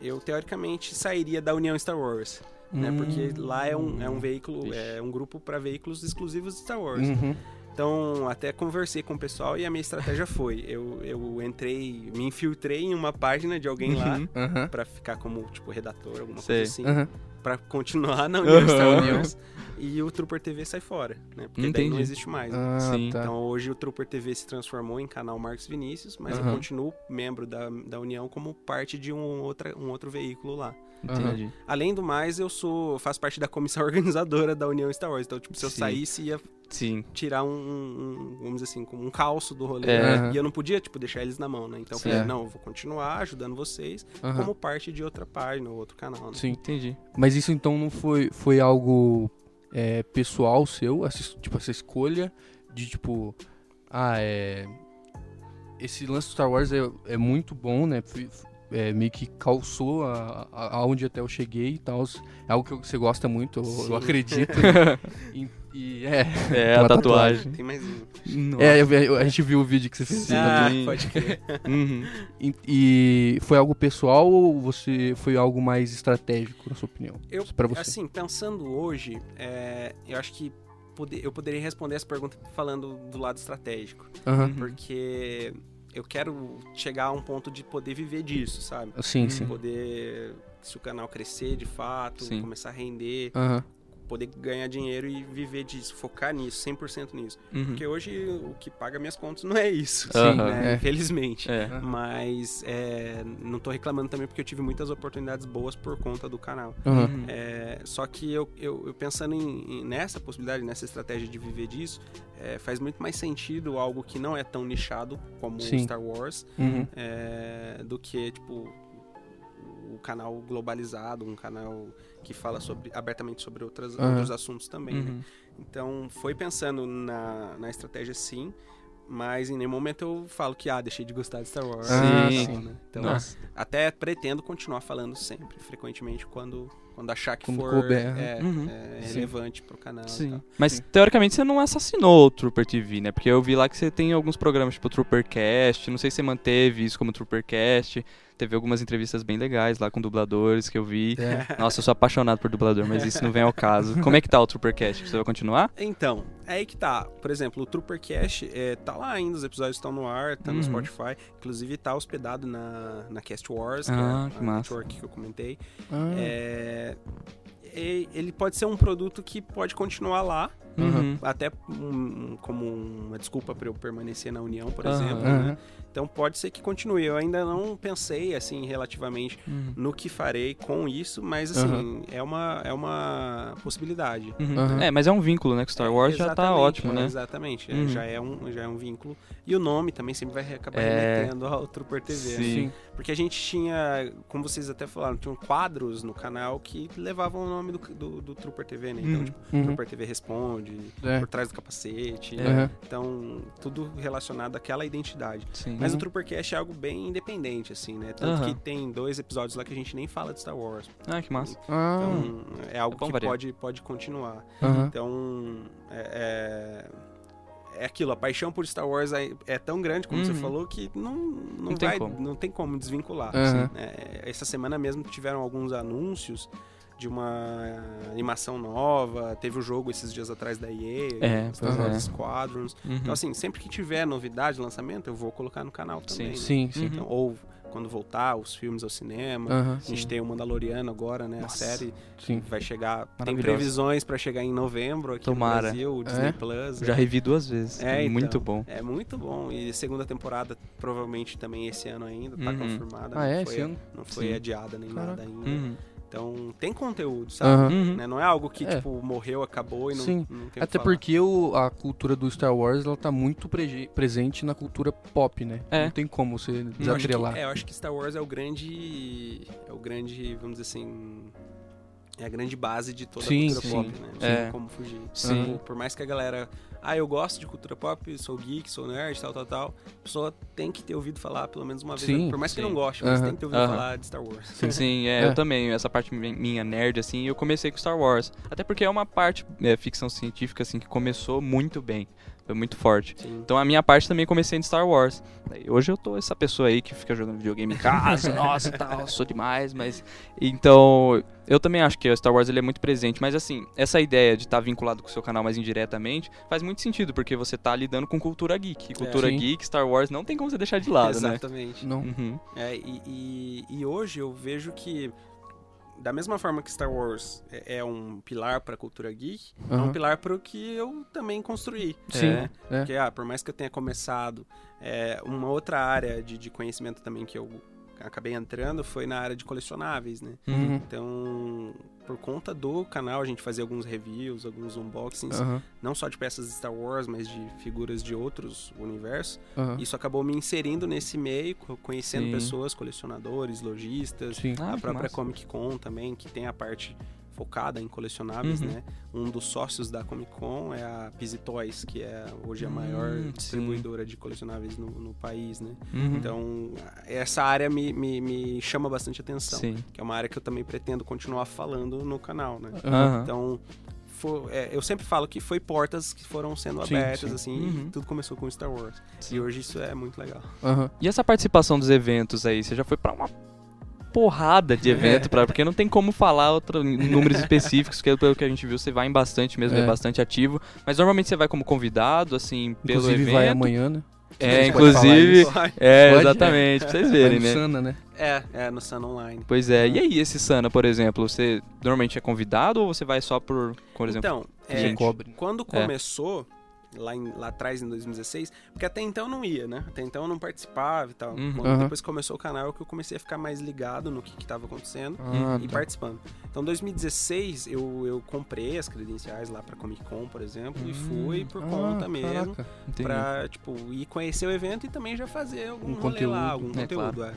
eu teoricamente sairia da União Star Wars, né? Hum. Porque lá é um, é um veículo, Vixe. é um grupo para veículos exclusivos de Star Wars. Uhum. Então, até conversei com o pessoal e a minha estratégia foi, eu, eu entrei, me infiltrei em uma página de alguém lá Uhum. Pra ficar como, tipo, redator, alguma Sei. coisa assim Aham. pra continuar na União Star. Wars e o Trooper TV sai fora, né? Porque daí não Entendi. existe mais. né? Ah, Sim. tá. Então hoje o Trooper TV se transformou em canal Marcos Vinícius, mas Aham. eu continuo membro da, da União como parte de um, outra, um outro veículo lá. Entendi. Além do mais, eu sou faço parte da comissão organizadora da União Star Wars. Então, tipo, se eu Sim. saísse, ia Sim. tirar um, um- vamos dizer assim, como um calço do rolê. É. Aham. E eu não podia, tipo, deixar eles na mão, né? Então eu falei, É. não, eu vou continuar ajudando vocês Aham. como parte de outra página ou outro canal, né? Sim. Entendi. Mas isso então não foi, foi algo é, pessoal seu, essa, es- tipo, essa escolha de tipo, ah, é. Esse lance do Star Wars é, é muito bom, né? É, meio que calçou aonde até eu cheguei e tal. É algo que você gosta muito, eu, eu acredito. e, é. É, Uma a tatuagem. Tem mais um. É, eu- eu- a gente viu o vídeo que você fez. Ah, tatuagem. pode crer. Uhum. E, e foi algo pessoal ou você foi algo mais estratégico, na sua opinião? Eu, Pra você. assim, pensando hoje, é, eu acho que pode- eu poderia responder essa pergunta falando do lado estratégico. Aham. Uhum. Porque eu quero chegar a um ponto de poder viver disso, sabe? Sim, sim. Poder, se o canal crescer de fato, Sim. começar a render, Aham. Poder ganhar dinheiro e viver disso, focar nisso, 100% nisso. Uhum. Porque hoje o que paga minhas contas não é isso, Sim, né? é. Infelizmente. É. Mas é, não tô reclamando também porque eu tive muitas oportunidades boas por conta do canal. Uhum. É, só que eu, eu, eu pensando em, em- nessa possibilidade, nessa estratégia de viver disso, é, faz muito mais sentido algo que não é tão nichado como Sim. Star Wars, Uhum. é, do que, tipo, o canal globalizado, um canal que fala sobre, abertamente sobre outras, Aham. outros assuntos também. né? Uhum. Então, foi pensando na, na estratégia sim, mas em nenhum momento eu falo que, ah, deixei de gostar de Star Wars. Ah, e sim. né? Então, Nossa. até pretendo continuar falando sempre, frequentemente, quando, quando achar que for couber, é, Uhum. é, Sim. relevante pro canal. Sim. Mas Sim. teoricamente você não assassinou o Trooper TV, né? Porque eu vi lá que você tem alguns programas tipo Troopercast, não sei se você manteve isso como Troopercast. Teve algumas entrevistas bem legais lá com dubladores que eu vi. É. Nossa, eu sou apaixonado por dublador, mas isso não vem ao caso. Como é que tá o Troopercast? Você vai continuar? Então, é aí que tá. Por exemplo, o Troopercast é, tá lá ainda, os episódios estão no ar, tá no Uhum. Spotify. Inclusive tá hospedado na, na Cast Wars, Ah, que é que a massa. network que eu comentei. Ah, É, ele pode ser um produto que pode continuar lá, Uhum. até um- como uma desculpa para eu permanecer na União, por Aham. exemplo. aham. né? Então pode ser que continue. Eu ainda não pensei assim relativamente Uhum. no que farei com isso, mas assim, é, uma, é uma possibilidade. Uhum. É, mas é um vínculo, né? Com Star Wars já tá Exatamente, ótimo, né? Exatamente, é, Uhum. já, é um, já é um vínculo. E o nome também sempre vai acabar É. remetendo ao Trooper TV. né? Sim. Sim. Porque a gente tinha, como vocês até falaram, tinham quadros no canal que levavam o nome do, do, do Trooper TV, né? Então, Uhum. tipo, Uhum. Trooper TV responde, É. por trás do capacete. É. Aham. Então, tudo relacionado àquela identidade. Sim. Mas Uhum. o Troopercast é algo bem independente, assim, né? Tanto que tem dois episódios lá que a gente nem fala de Star Wars. Ah, que massa. Ah, Então, é algo É que variar. pode, pode continuar. aham. Então, é, é, é aquilo, a paixão por Star Wars é, é tão grande, como você Uhum. falou, que não, não, Não tem vai, como. não tem como desvincular. Aham. É, essa semana mesmo tiveram alguns anúncios de uma animação nova. Teve o jogo esses dias atrás da EA, É, Star Wars é. Squadrons. Uhum. Então, assim, sempre que tiver novidade, lançamento, eu vou colocar no canal também. né? Sim, sim. Então, ou quando voltar os filmes ao cinema. Aham, A gente Sim. tem o Mandaloriano agora, né? Nossa. A série sim. vai chegar. Tem previsões pra chegar em novembro aqui Tomara. no Brasil, o Disney É? Plus. Já né? revi duas vezes. É, então. Muito bom. É muito bom. E segunda temporada, provavelmente também esse ano ainda, tá Uhum. confirmada. Ah, não é? foi, Esse ano? Não foi Sim. adiada nem Caraca. nada ainda. Uhum. Então tem conteúdo, sabe? Uhum. Né? Não é algo que, É. tipo, morreu, acabou e não, Sim. não tem Até porque o, a cultura do Star Wars ela tá muito prege- presente na cultura pop, né? É. Não tem como você Eu desatrelar. é, eu acho que Star Wars é o grande. É o grande, vamos dizer assim. É a grande base de toda Sim, a cultura sim. pop, né? Não É. tem como fugir. Sim. Tipo, por mais que a galera. Ah, eu gosto de cultura pop, sou geek, sou nerd, tal, tal, tal. A pessoa tem que ter ouvido falar pelo menos uma vez. Sim, por mais que sim. não goste, mas Aham. tem que ter ouvido Aham. falar de Star Wars. Sim, é, É. eu também. Essa parte mi- minha nerd, assim, eu comecei com Star Wars. Até porque é uma parte é, ficção científica, assim, que começou muito bem. Foi muito forte. Sim. Então a minha parte também comecei em Star Wars. Hoje eu tô essa pessoa aí que fica jogando videogame em casa, nossa, tal, sou demais, mas então eu também acho que o Star Wars ele é muito presente, mas assim, essa ideia de estar vinculado com o seu canal mais indiretamente faz muito sentido, porque você tá lidando com cultura geek. E cultura Sim. geek, Star Wars não tem como você deixar de lado, né? Exatamente. Não. Uhum. É, e, e- e hoje eu vejo que, da mesma forma que Star Wars é, é um pilar para a cultura geek, é um pilar para o que eu também construí. Sim, né? é. Porque, ah, por mais que eu tenha começado, é, uma outra área de, de conhecimento também que eu acabei entrando foi na área de colecionáveis, né? Uhum. Então, por conta do canal, a gente fazia alguns reviews, alguns unboxings, Aham, não só de peças de Star Wars, mas de figuras de outros universos. aham. Isso acabou me inserindo nesse meio, co- conhecendo Sim. pessoas, colecionadores, lojistas, Sim. Ah, a que própria massa. Comic Con também, que tem a parte focada em colecionáveis, Uhum. né? Um dos sócios da Comic Con é a Pizzy Toys, que é hoje a maior Hum, sim. distribuidora de colecionáveis no, no país, né? Uhum. Então, essa área me, me, me chama bastante atenção, Sim. que é uma área que eu também pretendo continuar falando no canal, né? Então, fo- é, eu sempre falo que foi portas que foram sendo Sim, abertas, sim. assim, Uhum. tudo começou com Star Wars. Sim. E hoje isso é muito legal. Aham. E essa participação dos eventos aí, você já foi pra uma porrada de evento, pra, porque não tem como falar outro, em números específicos, que pelo que a gente viu, você vai em bastante mesmo, é, É. bastante ativo. Mas normalmente você vai como convidado, assim, pelo Inclusive evento. vai amanhã, né? É, inclusive. É, Pode? exatamente, pra vocês Vai verem, no né? Sana, né? É, é no Sun Online. Pois é. E aí, esse Sana, por exemplo, você normalmente é convidado ou você vai só por, por exemplo? Então, é, cobre. quando É. lá, em- lá atrás, em 2016, porque até então eu não ia, né? Até então eu não participava e tal. Uhum. Quando depois que começou o canal, é que eu comecei a ficar mais ligado no que, que tava acontecendo Ah, e tá. participando. Então, em 2016, eu, eu comprei as credenciais lá pra Comic Con, por exemplo, e fui por Ah, conta mesmo. caraca. Entendi. Pra, tipo, ir conhecer o evento e também já fazer algum Um rolê conteúdo. lá, algum É, conteúdo, é.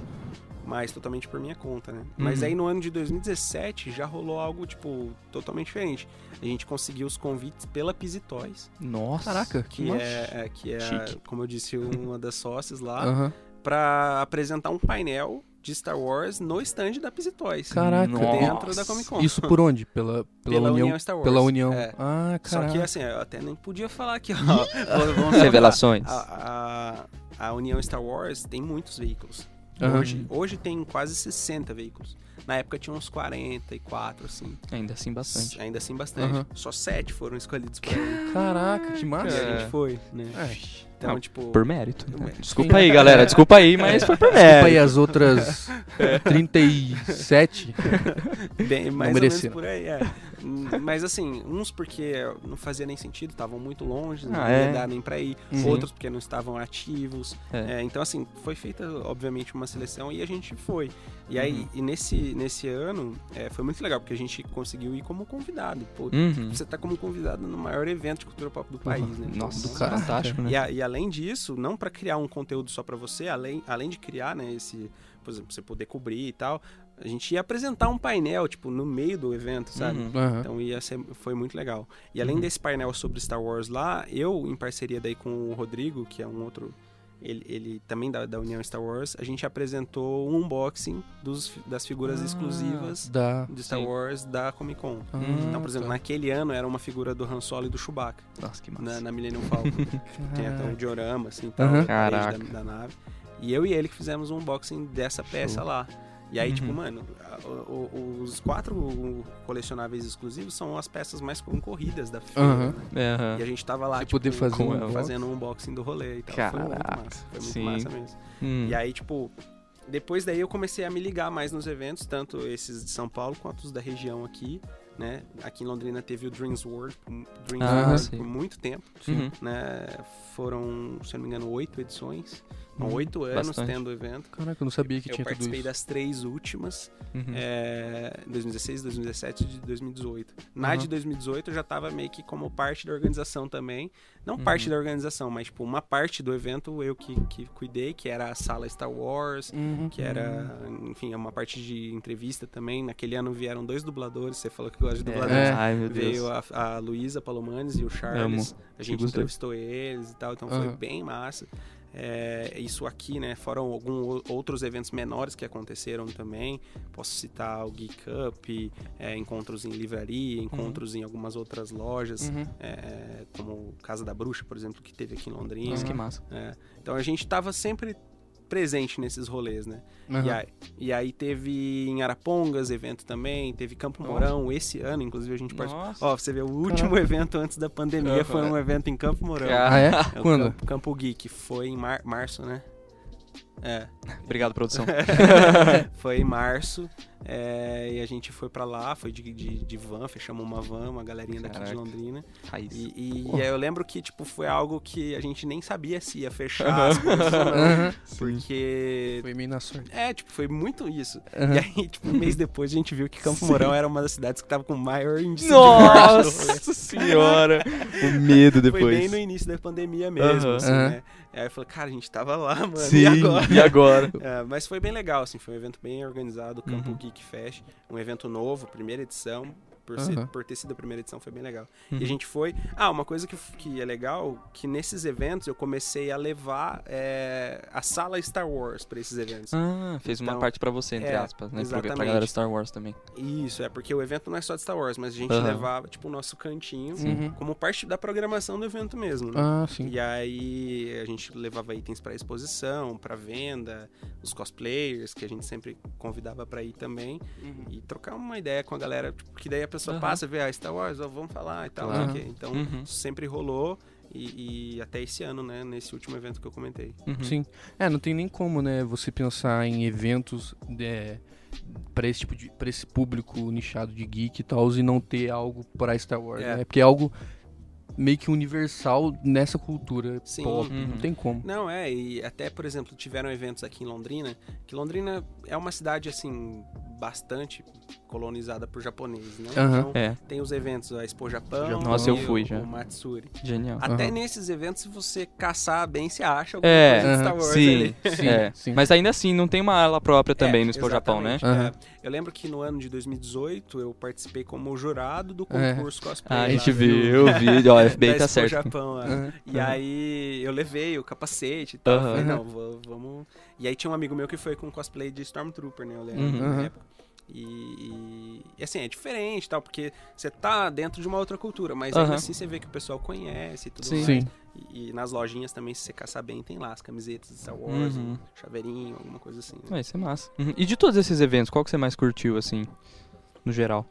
Mas totalmente por minha conta, né? Mas Uhum. aí no ano de 2017 já rolou algo, tipo, totalmente diferente. A gente conseguiu os convites pela Toys, Nossa. Caraca, que Nossa. é, é- que é, Chique. como eu disse, uma das sócias lá, Aham. pra apresentar um painel de Star Wars no stand da Toys. Caraca. Nossa. Dentro da Comic Con. Isso por onde? Pela, pela, Pela União, União Star Wars. Pela União. É. Ah, Só caraca. que assim, eu até nem podia falar aqui, ó. Revelações. a, a, a União Star Wars tem muitos veículos. Aham. Hoje, hoje tem quase 60 veículos. Na época tinha uns 44, assim. Ainda assim, bastante. Ainda assim, bastante. Aham. Só 7 foram escolhidos pra ir. Caraca, que E massa. a É. gente foi, né? É. Então, Ah, tipo... Por mérito. Mérito. Desculpa aí, galera. Desculpa aí, mas foi por Desculpa aí mérito. as outras 37. Bem, mais ou menos por aí, é. Hum, Mas assim, uns porque não fazia nem sentido, estavam muito longe, não Ah, ia é. dar nem pra ir. Uhum. Outros porque não estavam ativos. É. É, então, assim, foi feita, obviamente, uma seleção e a gente foi. E aí, Uhum. e nesse, nesse ano, é, foi muito legal, porque a gente conseguiu ir como convidado. Pô, Uhum. Você tá como convidado no maior evento de cultura pop do país, né? Nossa, do caralho. fantástico, né? E, a- e além disso, não para criar um conteúdo só para você, além, além de criar, né, esse, por exemplo, você poder cobrir e tal, a gente ia apresentar um painel, tipo, no meio do evento, sabe? Uhum. Aham. Então ia ser, foi muito legal. E além Uhum. desse painel sobre Star Wars lá, eu, em parceria daí com o Rodrigo, que é um outro, ele, ele também da, da União Star Wars, a gente apresentou um unboxing dos, das figuras Ah, exclusivas Da. de Star sim. Wars da Comic Con. Ah, Então, por exemplo, tá. naquele ano era uma figura do Han Solo e do Chewbacca, Nossa, que na, massa. na Millennium Falcon. Tem até um diorama, assim, tal, da, da nave. E eu e ele que fizemos um unboxing dessa peça Show. lá. E aí, Uhum. tipo, mano, a- o- o- os quatro colecionáveis exclusivos são as peças mais concorridas da feira. Aham. né? É, aham. E a gente tava lá, Você tipo, poder fazer com um fazendo um unboxing do rolê e tal. Foi muito Caraca, massa. Foi muito sim. massa mesmo. Hum. E aí, tipo, depois daí eu comecei a me ligar mais nos eventos, tanto esses de São Paulo quanto os da região aqui, né? Aqui em Londrina teve o Dreams World, Dreams Ah, World por muito tempo, Uhum. né? Foram, se eu não me engano, oito edições. Então, Uhum, oito anos bastante. tendo o evento. Caraca, eu não sabia que eu tinha tudo participei isso. das três últimas, Uhum. é, 2016, 2017 e de 2018. Na Aham. de 2018 eu já tava meio que como parte da organização também. Não Uhum. parte da organização, mas tipo, uma parte do evento eu que, que cuidei, que era a sala Star Wars, Uhum. que era, enfim, é uma parte de entrevista também. Naquele ano vieram dois dubladores, você falou que gosta de dubladores. É. Ai, meu Deus. Veio a, a Luísa Palomanes e o Charles. A gente entrevistou eles e tal, então foi bem massa. É, isso aqui, né? Foram alguns outros eventos menores que aconteceram também. Posso citar o Geek Up, é, encontros em livraria, encontros em algumas outras lojas, Uhum. é, como Casa da Bruxa, por exemplo, que teve aqui em Londrina. Nossa, que massa. É, então a gente tava sempre presente nesses rolês, né? Aham. E, aí, e aí teve em Arapongas evento também, teve Campo Nossa. Mourão esse ano, inclusive a gente participou. Ó, você vê, o último evento antes da pandemia foi um evento em Campo Mourão. Ah, é? É Quando? Campo, Campo Geek, foi em mar- março, né? É, Obrigado, produção. foi em março. é, e a gente foi pra lá, foi de, de, de van, fechamos uma van, uma galerinha daqui de. Londrina. Raiz. E, e Pô. aí eu lembro que, tipo, foi algo que a gente nem sabia se ia fechar as coisas ou não. Aham. Porque. Foi meio na sorte. É, tipo, foi muito isso. Aham. E aí, tipo, um mês depois a gente viu que Campo Mourão era uma das cidades que tava com o maior índice. Nossa senhora! O medo depois. Foi bem no início da pandemia mesmo, Aham. assim, né? E aí eu falei, cara, a gente tava lá, mano, Sim, e agora? E agora? É, mas foi bem legal, assim, foi um evento bem organizado, o Campo Uhum. Geek Fest, um evento novo, primeira edição, por, ser- Aham. por ter sido a primeira edição foi bem legal. Uhum. E a gente foi... Ah, uma coisa que, que é legal, que nesses eventos eu comecei a levar é, a sala Star Wars pra esses eventos. Ah, fez uma Então, parte pra você, entre é, aspas, né? Pra, pra exatamente. galera Star Wars também. Isso, é porque o evento não é só de Star Wars, mas a gente Aham. levava, tipo, o nosso cantinho Uhum. como parte da programação do evento mesmo, né? Ah, sim. E aí a gente levava itens para exposição, para venda, os cosplayers que a gente sempre convidava para ir também Uhum. e trocar uma ideia com a galera, tipo, que daí a pessoa Aham. passa, vê, ah, Star Wars, ó, vamos falar e tal, Claro. não sei o quê. Então Uhum. sempre rolou e, e até esse ano, né, nesse último evento que eu comentei. Uhum. Sim. É, não tem nem como, né, você pensar em eventos é, para esse tipo de para esse público nichado de geek e tal e não ter algo para Star Wars, É. né? Porque é algo meio que universal nessa cultura Sim. pop, Uhum. não tem como. Não, é, e até, por exemplo, tiveram eventos aqui em Londrina, que Londrina é uma cidade, assim, bastante colonizada por japoneses, né? Aham. Então, É, tem os eventos, a Expo Japão, Japão. Nossa, eu fui o, já. o Matsuri. genial. Até Aham. nesses eventos, se você caçar bem, você acha alguma É, coisa de Star Wars sim, ali. Sim, é. sim. Mas ainda assim, não tem uma ala própria também É, no Expo Japão, né? é. Eu lembro que no ano de 2018 eu participei como jurado do É. concurso cosplay. Ah, a gente viu o vídeo, ó, da FBI tá Expo certo. Japão, é. E aí eu levei o capacete e tal. Falei, não, vamos. E aí tinha um amigo meu que foi com cosplay de Stormtrooper, né? Eu lembro Uhum. na época. E, e- assim, é diferente tal, porque você tá dentro de uma outra cultura, mas ainda assim você vê que o pessoal conhece e tudo Sim. mais. Sim. E, e nas lojinhas também, se você caçar bem, tem lá as camisetas de Star Wars, Uhum. um chaveirinho, alguma coisa assim. né? Vai ser massa. Uhum. E de todos esses eventos, qual que você mais curtiu, assim, no geral?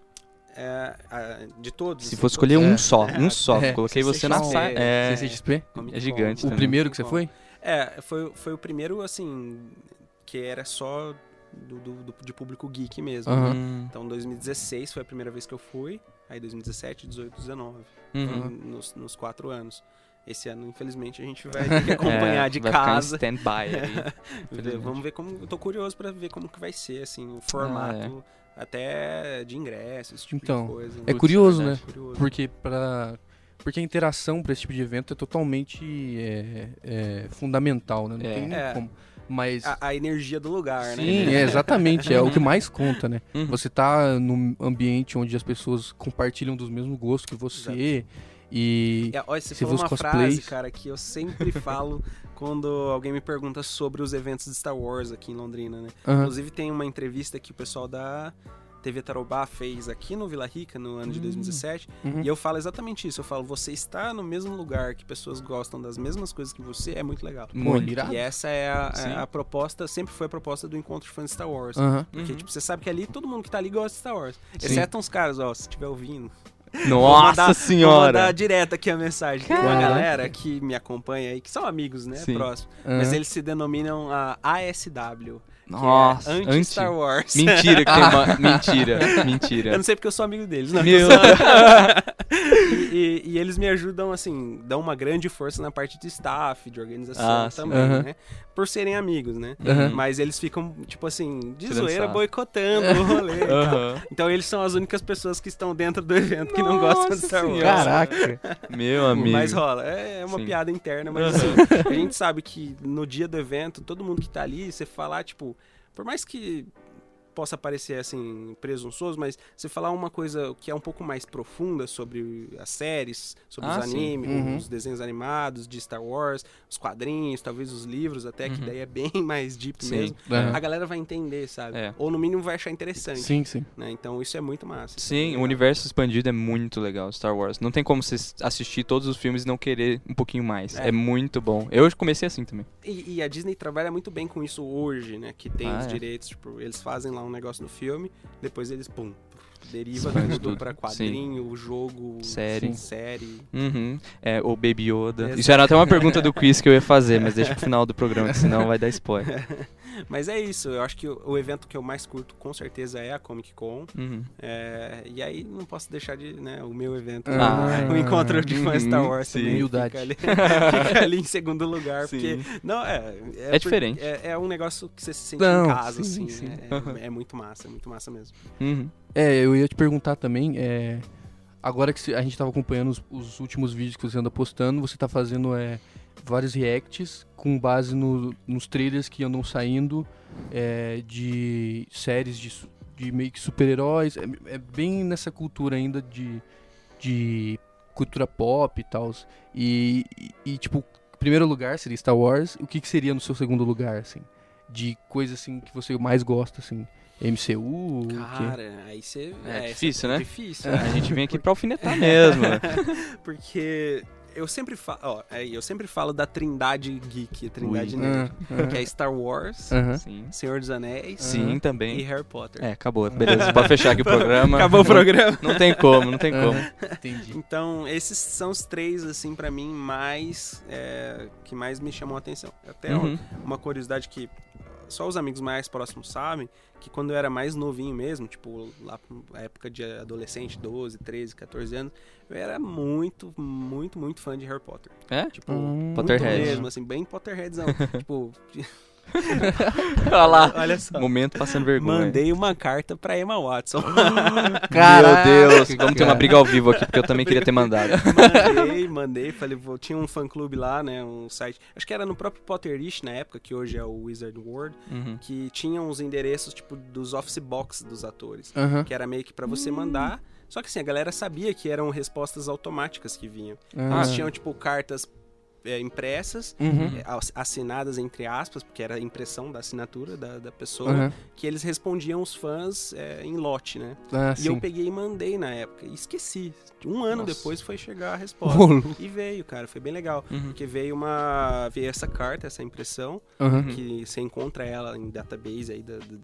É, a- de todos. Se assim, fosse escolher todos. um É. só, um só. É. Coloquei você na saia. É, CCXP? É gigante O também. primeiro que você foi? É, foi, foi o primeiro, assim, que era só do, do- do- de público geek mesmo. Aham. Hum, Então, 2016 foi a primeira vez que eu fui, aí 2017, 18, 19, uhum. nos, nos quatro anos. Esse ano, infelizmente, a gente vai ter que acompanhar É, de vai ficar casa. stand-by infelizmente. Vamos ver como. Eu tô curioso pra ver como que vai ser, assim, o Ah, formato até de ingresso, esse tipo Então, de coisa. É curioso, é né? verdade. Curioso. Porque para porque a interação para esse tipo de evento é totalmente é, é, fundamental, né? Não É. tem nem É. como. Mas A, a energia do lugar, né? sim, é exatamente, é o que mais conta, né? Uhum. Você tá num ambiente onde as pessoas compartilham dos mesmos gostos que você e É, olha, você Você falou uma os frase, cosplays. cara, que eu sempre falo quando alguém me pergunta sobre os eventos de Star Wars aqui em Londrina, né? Aham. Inclusive tem uma entrevista que o pessoal da TV Tarobá fez aqui no Vila Rica no ano de 2017. Uhum. E eu falo exatamente isso. Eu falo, você está no mesmo lugar que pessoas gostam das mesmas coisas que você é muito legal. Muito. E essa é a, é a proposta, sempre foi a proposta do encontro de fãs de Star Wars. Aham. Porque, Uhum. tipo, você sabe que ali todo mundo que tá ali gosta de Star Wars. Sim. Exceto uns caras, ó, se estiver ouvindo. Vou Nossa mandar- Vou senhora! mandar direto aqui a mensagem. Tem uma Caraca. galera que me acompanha aí, que são amigos, né? Sim. Próximos. aham. Mas eles se denominam a ASW. Nossa, que é anti. anti-Star Wars. Mentira que tem uma. Mentira, Eu mentira. não sei porque eu sou amigo deles, não. Meu E, e- eles me ajudam, assim, dão uma grande força na parte de staff, de organização Ah, também, Aham. né? Por serem amigos, né? Aham. Mas eles ficam, tipo assim, de Tirando zoeira, boicotando o rolê. tal. Aham. Então eles são as únicas pessoas que estão dentro do evento que não gostam de Nossa Star Wars. Caraca. Meu amigo. Mas rola, é é uma Sim. piada interna, mas assim, a gente sabe que no dia do evento, todo mundo que tá ali, você falar, tipo, por mais que possa parecer assim presunçoso, mas você falar uma coisa que é um pouco mais profunda sobre as séries, sobre Ah, os animes, Uhum. os desenhos animados de Star Wars, os quadrinhos, talvez os livros até, que Uhum. daí é bem mais deep Sim. mesmo. Aham. A galera vai entender, sabe? É. Ou no mínimo vai achar interessante, Sim, sim. né? Então isso é muito massa. é Sim, legal. o universo expandido é muito legal, Star Wars. Não tem como você assistir todos os filmes e não querer um pouquinho mais. É. É, muito bom. Eu comecei assim também. E, e a Disney trabalha muito bem com isso hoje, né? Que tem Ah, os é. direitos, tipo, eles fazem lá um negócio no filme, depois eles, pum, deriva tudo, tudo. pra quadrinho, jogo, Série. série. Uhum. É, o Baby Yoda. Exato. Isso era até uma pergunta do quiz que eu ia fazer, mas deixa pro final do programa, senão vai dar spoiler. Mas é isso, eu acho que o, o evento que eu mais curto, com certeza, é a Comic Con. Uhum. É, e aí não posso deixar de, né, o meu evento, Ah. o encontro de fãs Star Uhum, Wars sim. também. Humildade. Fica ali, fica ali em segundo lugar, porque Sim. Não, é. É por- diferente. É, é um negócio que você se sente Não, em casa, sim, assim. sim. É, é muito massa, é muito massa mesmo. Uhum. É, eu ia te perguntar também, é, agora que a gente tava acompanhando os, os últimos vídeos que você anda postando, você tá fazendo é, vários reacts com base no- nos trailers que andam saindo é, de séries de, de meio que super-heróis. É, é bem nessa cultura ainda de, de cultura pop e tal. E, e, e, tipo, primeiro lugar seria Star Wars. O que, que seria no seu segundo lugar, assim? De coisa assim que você mais gosta, assim? MCU? Cara, aí você. É isso difícil, né? Difícil. A gente vem aqui pra alfinetar mesmo. né? Porque eu sempre falo. Ó, é, eu sempre falo da Trindade Geek, a Trindade Ui. Nerd. Ah, Que é Star Wars. Sim. Senhor dos Anéis Sim, e também. Harry Potter. É, acabou. Beleza, pode fechar aqui o programa. Acabou o programa. Não tem como, não tem como. Entendi. Então, esses são os três, assim, pra mim, mais. é, que mais me chamam a atenção. Até Uhum. uma curiosidade que só os amigos mais próximos sabem, que quando eu era mais novinho mesmo, tipo, lá na época de adolescente, 12, 13, 14 anos, eu era muito, muito, muito fã de Harry Potter. É? Tipo, Hum. Potterhead. mesmo, assim, bem Potterheadzão. tipo, Olha lá. olha só. Momento passando vergonha. Mandei uma carta pra Emma Watson. Caraca, Meu Deus, vamos ter uma cara. briga ao vivo aqui, porque eu também queria ter mandado. mandei, mandei, falei, vou, tinha um fã clube lá, né, um site, acho que era no próprio Potterish na época, que hoje é o Wizard World, Uhum. que tinha uns endereços, tipo, dos office box dos atores, Aham. que era meio que pra você mandar, só que assim, a galera sabia que eram respostas automáticas que vinham. Ah. Eles tinham, tipo, cartas é, impressas, Uhum. é, ass- assinadas entre aspas, porque era a impressão da assinatura da, da pessoa, Aham. que eles respondiam os fãs é, em lote, né? Ah, E eu peguei e mandei na época. E esqueci. Um ano Nossa. depois foi chegar a resposta. E veio, cara. Foi bem legal. Uhum. Porque veio uma. Veio essa carta, essa impressão, Aham. que você encontra ela em database aí da- da-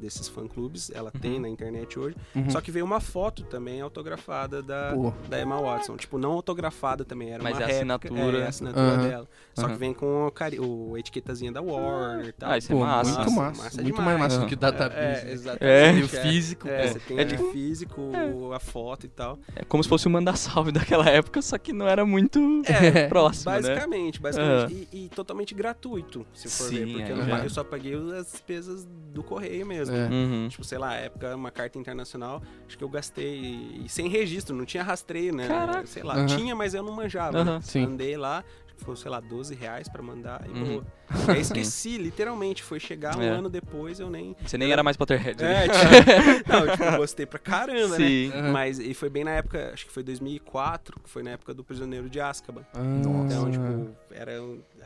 desses fã-clubes. Ela tem na internet hoje. Uhum. Só que veio uma foto também autografada da, Pô. da Emma Watson. Tipo, não autografada também, era Mas uma é a réplica, assinatura. É, a assinatura Aham. dela. Só que Aham. vem com o, cari- o a etiquetazinha da Warner e tal. Ah, isso é Pô, massa. muito Massa, massa. muito demais. mais massa do que database. É, né? exatamente. É. Tem o físico. É, você tem É tipo- físico, a foto e tal. É como se fosse o manda salve daquela época, só que não era muito É, próximo, né? Basicamente, basicamente. E, e totalmente gratuito, se for Sim, ver. Porque é, eu, não eu só paguei as despesas do correio mesmo. É. Uhum. Tipo, sei lá, época, uma carta internacional, acho que eu gastei e sem registro, não tinha rastreio, né? Caraca. Sei lá, Aham. tinha, mas eu não manjava. Né? Sim. Andei lá, ficou, sei lá, 12 reais pra mandar e Uhum. boa. Aí esqueci, literalmente. Foi chegar um É. ano depois, eu nem. Você nem era mais Potterhead. né? É, tipo, não, tipo, eu gostei pra caramba, né? Sim. Aham. Mas e foi bem na época, acho que foi 2004, que foi na época do Prisioneiro de Azkaban. Ah, Então, tipo, era,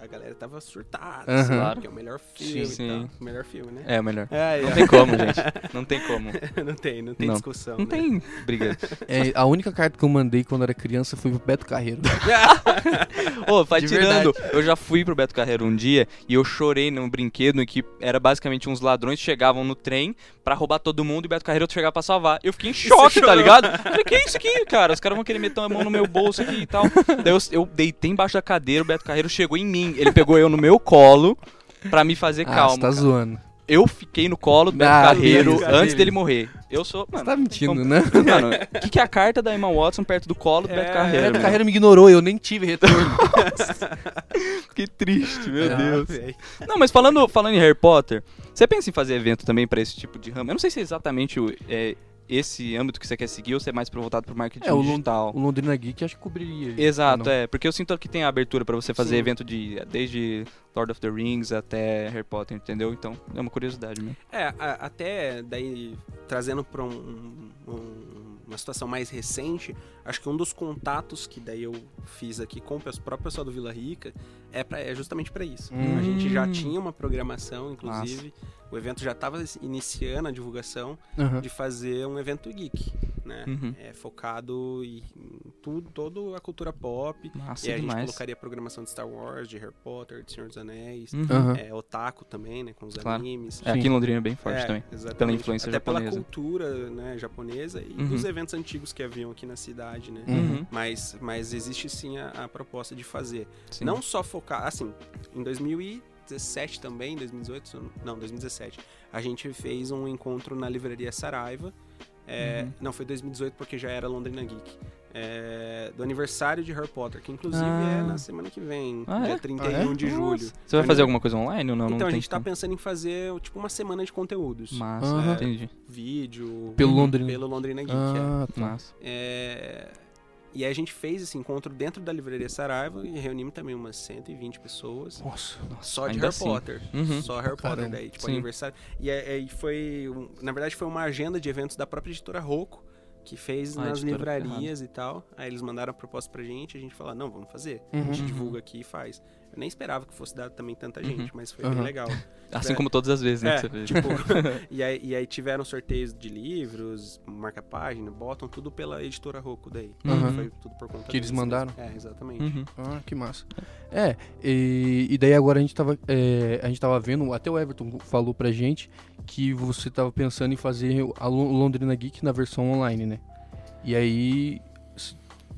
a galera tava surtada, assim, Claro. porque é o melhor filme Sim, sim. O melhor filme, né? É, o melhor. É, Não é. tem como, gente. Não tem como. não tem, não tem Não. discussão. Não né? tem briga. É, a única carta que eu mandei quando era criança foi pro Beto Carreiro. Ô, vai De tirando. Eu já fui pro Beto Carreiro um dia e eu chorei num brinquedo em que era basicamente uns ladrões que chegavam no trem pra roubar todo mundo e o Beto Carreiro chegava pra salvar. Eu fiquei em choque, tá ligado? Eu falei, que isso aqui, cara? Os caras vão querer meter a mão no meu bolso aqui e tal. Daí eu, eu deitei embaixo da cadeira, o Beto Carreiro chegou em mim. Ele pegou eu no meu colo pra me fazer ah, calma. você tá cara. zoando. Eu fiquei no colo do Beto Ah, Carreiro antes dele morrer. Eu sou. Mano, Você tá mentindo, como- né? Mano, o que, que é a carta da Emma Watson perto do colo do É, Beto O Carreiro? Beto mano? Carreiro me ignorou, eu nem tive retorno. Que triste, meu Ah, Deus. véi. Não, mas falando, falando em Harry Potter, você pensa em fazer evento também pra esse tipo de ramo? Eu não sei se é exatamente o, é, esse âmbito que você quer seguir ou se é mais voltado pro marketing É, o digital. o Londrina Geek acho que cobriria. isso, Exato, não? é. Porque eu sinto que tem a abertura pra você fazer Sim. evento de desde Lord of the Rings até Harry Potter, entendeu? Então, é uma curiosidade mesmo. É, a- até daí, trazendo pra um- um- uma situação mais recente, acho que um dos contatos que daí eu fiz aqui com o próprio pessoal do Vila Rica é, pra, é justamente pra isso. Hum. A gente já tinha uma programação, inclusive, o evento já estava iniciando a divulgação Aham. de fazer um evento geek, né? Uhum. É, focado em tudo, toda a cultura pop. Massa e aí a gente demais. colocaria a programação de Star Wars, de Harry Potter, de Senhor dos Anéis, Uhum. É, Otaku também, né? Com os Claro. animes. É, aqui em Londrina é bem forte É, também. exatamente. Pela influência Até japonesa. pela cultura né, japonesa e Uhum. dos eventos antigos que haviam aqui na cidade, né? Uhum. Mas, mas existe sim a, a proposta de fazer. Sim. Não só focar, assim, em 2017 também, 2018, se eu não- não, 2017, a gente fez um encontro na livraria Saraiva. é, Uhum. Não, foi 2018 porque já era Londrina Geek. É, do aniversário de Harry Potter, que inclusive Ah. é na semana que vem, Ah, dia é? 31 de Nossa. julho. Você vai fazer alguma coisa online ou não? Então não a gente tá pensando em fazer tipo uma semana de conteúdos. Massa, Aham. entendi. Vídeo, Pelo. Londrina. pelo Londrina Geek. é. Ah, tá. Massa. É, E aí a gente fez esse encontro dentro da livraria Saraiva e reunimos também umas 120 pessoas. Nossa. Só de Harry assim. Potter. Uhum. Só Harry Potter Caramba. daí, tipo, Sim. aniversário. E aí foi. Na verdade, foi uma agenda de eventos da própria editora Rocco, que fez Ah, nas livrarias e tal. Aí eles mandaram a proposta pra gente, a gente falou, não, vamos fazer. A Uhum. gente divulga aqui e faz. Eu nem esperava que fosse dar também tanta Uhum. gente, mas foi Uhum. bem legal. Assim É. como todas as vezes, né? É, que você fez. tipo, e, aí, e aí tiveram sorteios de livros, marca-página, botam tudo pela editora Rocco daí. Uhum. Foi tudo por conta Que eles mesmo. mandaram? É, exatamente. Uhum. Ah, que massa. É, e, e daí agora a gente tava. é, a gente tava vendo, até o Everton falou pra gente que você tava pensando em fazer a Lo- Londrina Geek na versão online, né? E aí.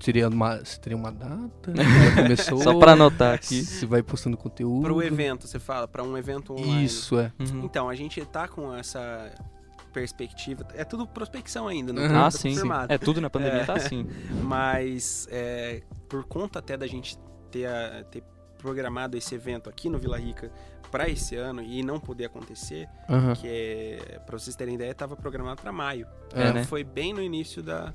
Seria uma, teria uma data? Já começou? Só pra anotar aqui. Se vai postando conteúdo. Pro evento, você fala, pra um evento online. Isso, é. Uhum. Então, a gente tá com essa perspectiva. É tudo prospecção ainda, não Uhum. tem Ah, sim. sim. É, tudo na pandemia É. tá assim. Mas é, por conta até da gente ter, a- ter programado esse evento aqui no Vila Rica para esse ano e não poder acontecer, Aham. que é, para vocês terem ideia, estava programado para maio. É, É, né? Foi bem no início da,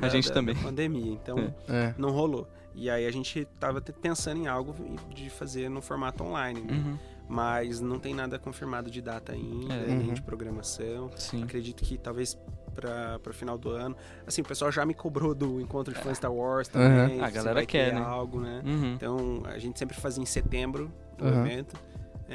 A gente da- também. da pandemia, então É. não rolou. E aí a gente tava pensando em algo de fazer no formato online, né? Uhum. mas não tem nada confirmado de data ainda, É. nem Uhum. de programação. Sim. Acredito que talvez para o final do ano. Assim, o pessoal já me cobrou do encontro de fãs Star Wars também. A se galera quer, né? algo, né? Uhum. Então, a gente sempre fazia em setembro o Uhum. evento.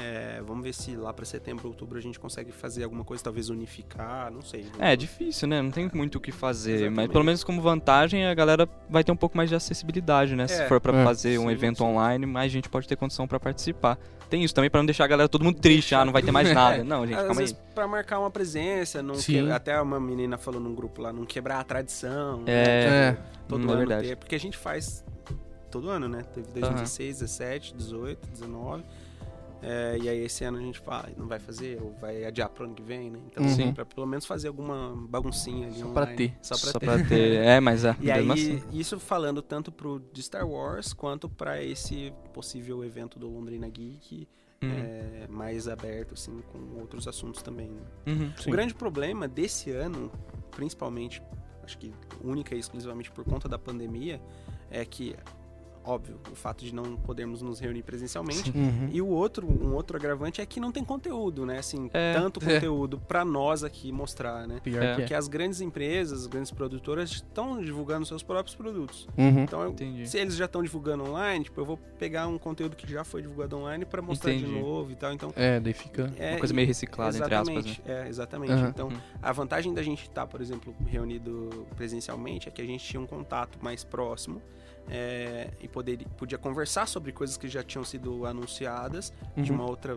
É, vamos ver se lá para setembro, outubro a gente consegue fazer alguma coisa, talvez unificar, não sei. É, difícil, né? Não tem muito o que fazer. Mas Exatamente. pelo menos como vantagem, a galera vai ter um pouco mais de acessibilidade, né? Se É. for pra É. fazer um Sim, evento sim. online, mais gente pode ter condição pra participar. Tem isso também pra não deixar a galera todo mundo triste, ah, não vai ter mais nada. Não, gente, Às calma aí. vezes pra marcar uma presença, não que- até uma menina falou num grupo lá, não quebrar a tradição. É. né? É. Tipo, todo Hum, é ano verdade. ter, porque a gente faz todo ano, né? Teve 2016, 17, 18, 19. É, e aí esse ano a gente fala, não vai fazer, ou vai adiar pro ano que vem, né? Então, Sim. pra pelo menos fazer alguma baguncinha ali Só pra online. ter. Só pra Só ter. pra ter. É, mas é. E aí, assim. isso falando tanto pro de Star Wars quanto pra esse possível evento do Londrina Geek, Uhum. é, mais aberto, assim, com outros assuntos também, né? Uhum. O grande problema desse ano, principalmente, acho que única e exclusivamente por conta da pandemia, é que óbvio, o fato de não podermos nos reunir presencialmente. Uhum. E o outro, um outro agravante é que não tem conteúdo, né? Assim, É. tanto É. conteúdo pra nós aqui mostrar, né? Pior É. que Porque é. as grandes empresas, as grandes produtoras estão divulgando seus próprios produtos. Uhum. Então, eu- se eles já estão divulgando online, tipo, eu vou pegar um conteúdo que já foi divulgado online pra mostrar de Entendi. novo e tal. Então, É, daí fica. é, Uma coisa meio reciclada, entre aspas, né? exatamente, É, exatamente. Aham. Então, Uhum. a vantagem da gente estar, por exemplo, reunido presencialmente é que a gente tinha um contato mais próximo é, e poder, podia conversar sobre coisas que já tinham sido anunciadas de Uhum. uma outra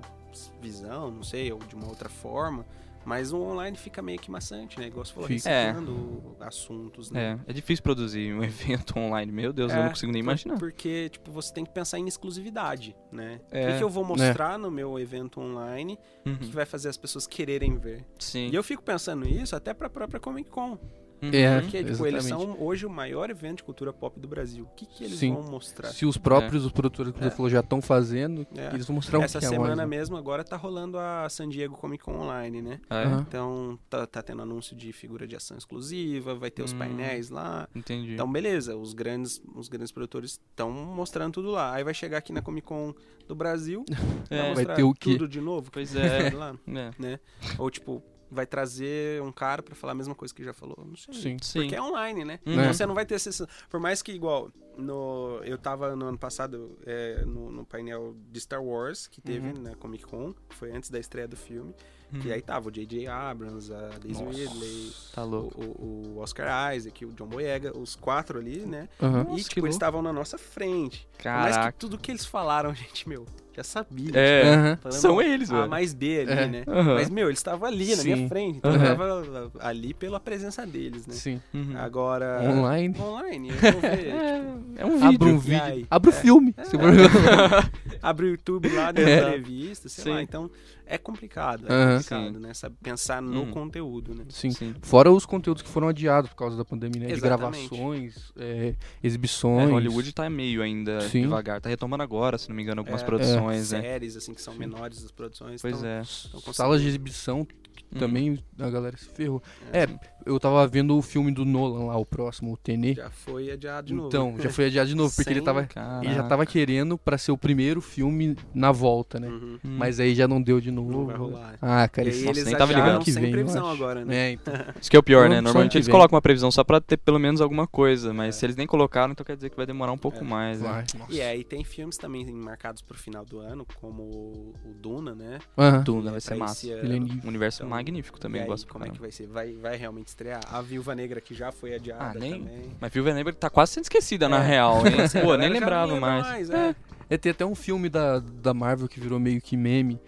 visão, não sei, ou de uma outra forma. Mas o online fica meio que maçante, né? Igual você falou, reciclando assuntos, né? É, é difícil produzir um evento online, meu Deus, eu É, não consigo nem imaginar. Porque, tipo, você tem que pensar em exclusividade, né? O É. que, que eu vou mostrar no meu evento online Uhum. que vai fazer as pessoas quererem ver? Sim. E eu fico pensando isso até pra própria Comic Con. Uhum. É. Porque, tipo, eles são hoje o maior evento de cultura pop do Brasil. O que, que eles Sim. vão mostrar? Se os próprios, os produtores que É. você falou, já estão fazendo, É. eles vão mostrar o Essa que é semana mais, né? mesmo agora tá rolando a San Diego Comic Con Online, né? Ah, é? Então tá, tá tendo anúncio de figura de ação exclusiva, vai ter os Hum. painéis lá. Entendi. Então, beleza, os grandes, os grandes produtores estão mostrando tudo lá. Aí vai chegar aqui na Comic Con do Brasil, É, vai vai ter o quê? tudo de novo. Pois é. lá, É. né? Ou tipo, vai trazer um cara pra falar a mesma coisa que já falou. Não sei. Sim. Sim. Porque é online, né? Uhum. Então você não vai ter essa. Por mais que, igual, no, eu tava no ano passado é, no, no painel de Star Wars, que teve Uhum. na Comic Con, que foi antes da estreia do filme. Uhum. Que aí tava o J.J. Abrams, a Daisy Ridley, Tá o, o- o Oscar Isaac, o John Boyega, os quatro ali, né? Aham. e, Nossa, que tipo, eles estavam na nossa frente. Caraca. que tudo que eles falaram, gente, meu, já sabia. É, Aham. Falando, são "Não, eles, A velho. mais B ali, É. né? Aham. Mas, meu, eles estavam ali na minha Sim. frente. Então Aham. eu tava ali pela presença deles, né? Sim. Uhum. Agora. Online. Online, eu vou ver. tipo, É, é um Abre vídeo. um vídeo. aí? Abre o É. filme. for- abre o YouTube lá, dá É. entrevista, sei Sim. lá. Então, é complicado. É Aham. complicado, né? Sabe, pensar no Uhum. conteúdo, né? Sim. Sim. Fora os conteúdos que foram adiados por causa da pandemia, né? De gravações, é, É, exibições. Hollywood tá meio ainda Sim. devagar. Tá retomando agora, se não me engano, algumas É. produções, né? Séries, assim, que são menores das produções. Pois então, é. conseguindo. Salas de exibição que Uhum. também a galera se ferrou. é, É, eu tava vendo o filme do Nolan lá, o próximo, o Tenet. Já foi adiado de novo. Então, já foi adiado de novo, porque ele Sem- tava. Caraca. Ele já tava querendo pra ser o primeiro filme na volta, né? Uhum. Hum. Mas aí já não deu de novo. Não vai rolar. Ah, cara, e isso nossa, eles nem tava ligado. que sem vem, previsão agora, né? É, então. Isso que é o pior, né? Normalmente eles vem. colocam uma previsão só pra ter pelo menos alguma coisa, mas É. se eles nem colocaram, então quer dizer que vai demorar um pouco É. mais, né? Vai, nossa. E aí tem filmes também marcados pro final do ano, como o Duna, né? Aham. Duna É vai ser massa. Villeneuve. Um universo Então, magnífico também, e aí, gosto pra como é que vai ser? Vai, vai realmente estrear? A Viúva Negra que já foi adiada Ah, nem- também. Mas Viúva Negra tá quase sendo esquecida, na É. real, hein? Pô, nem lembrava mais. é. É, tem até um filme da, da Marvel que virou meio que meme.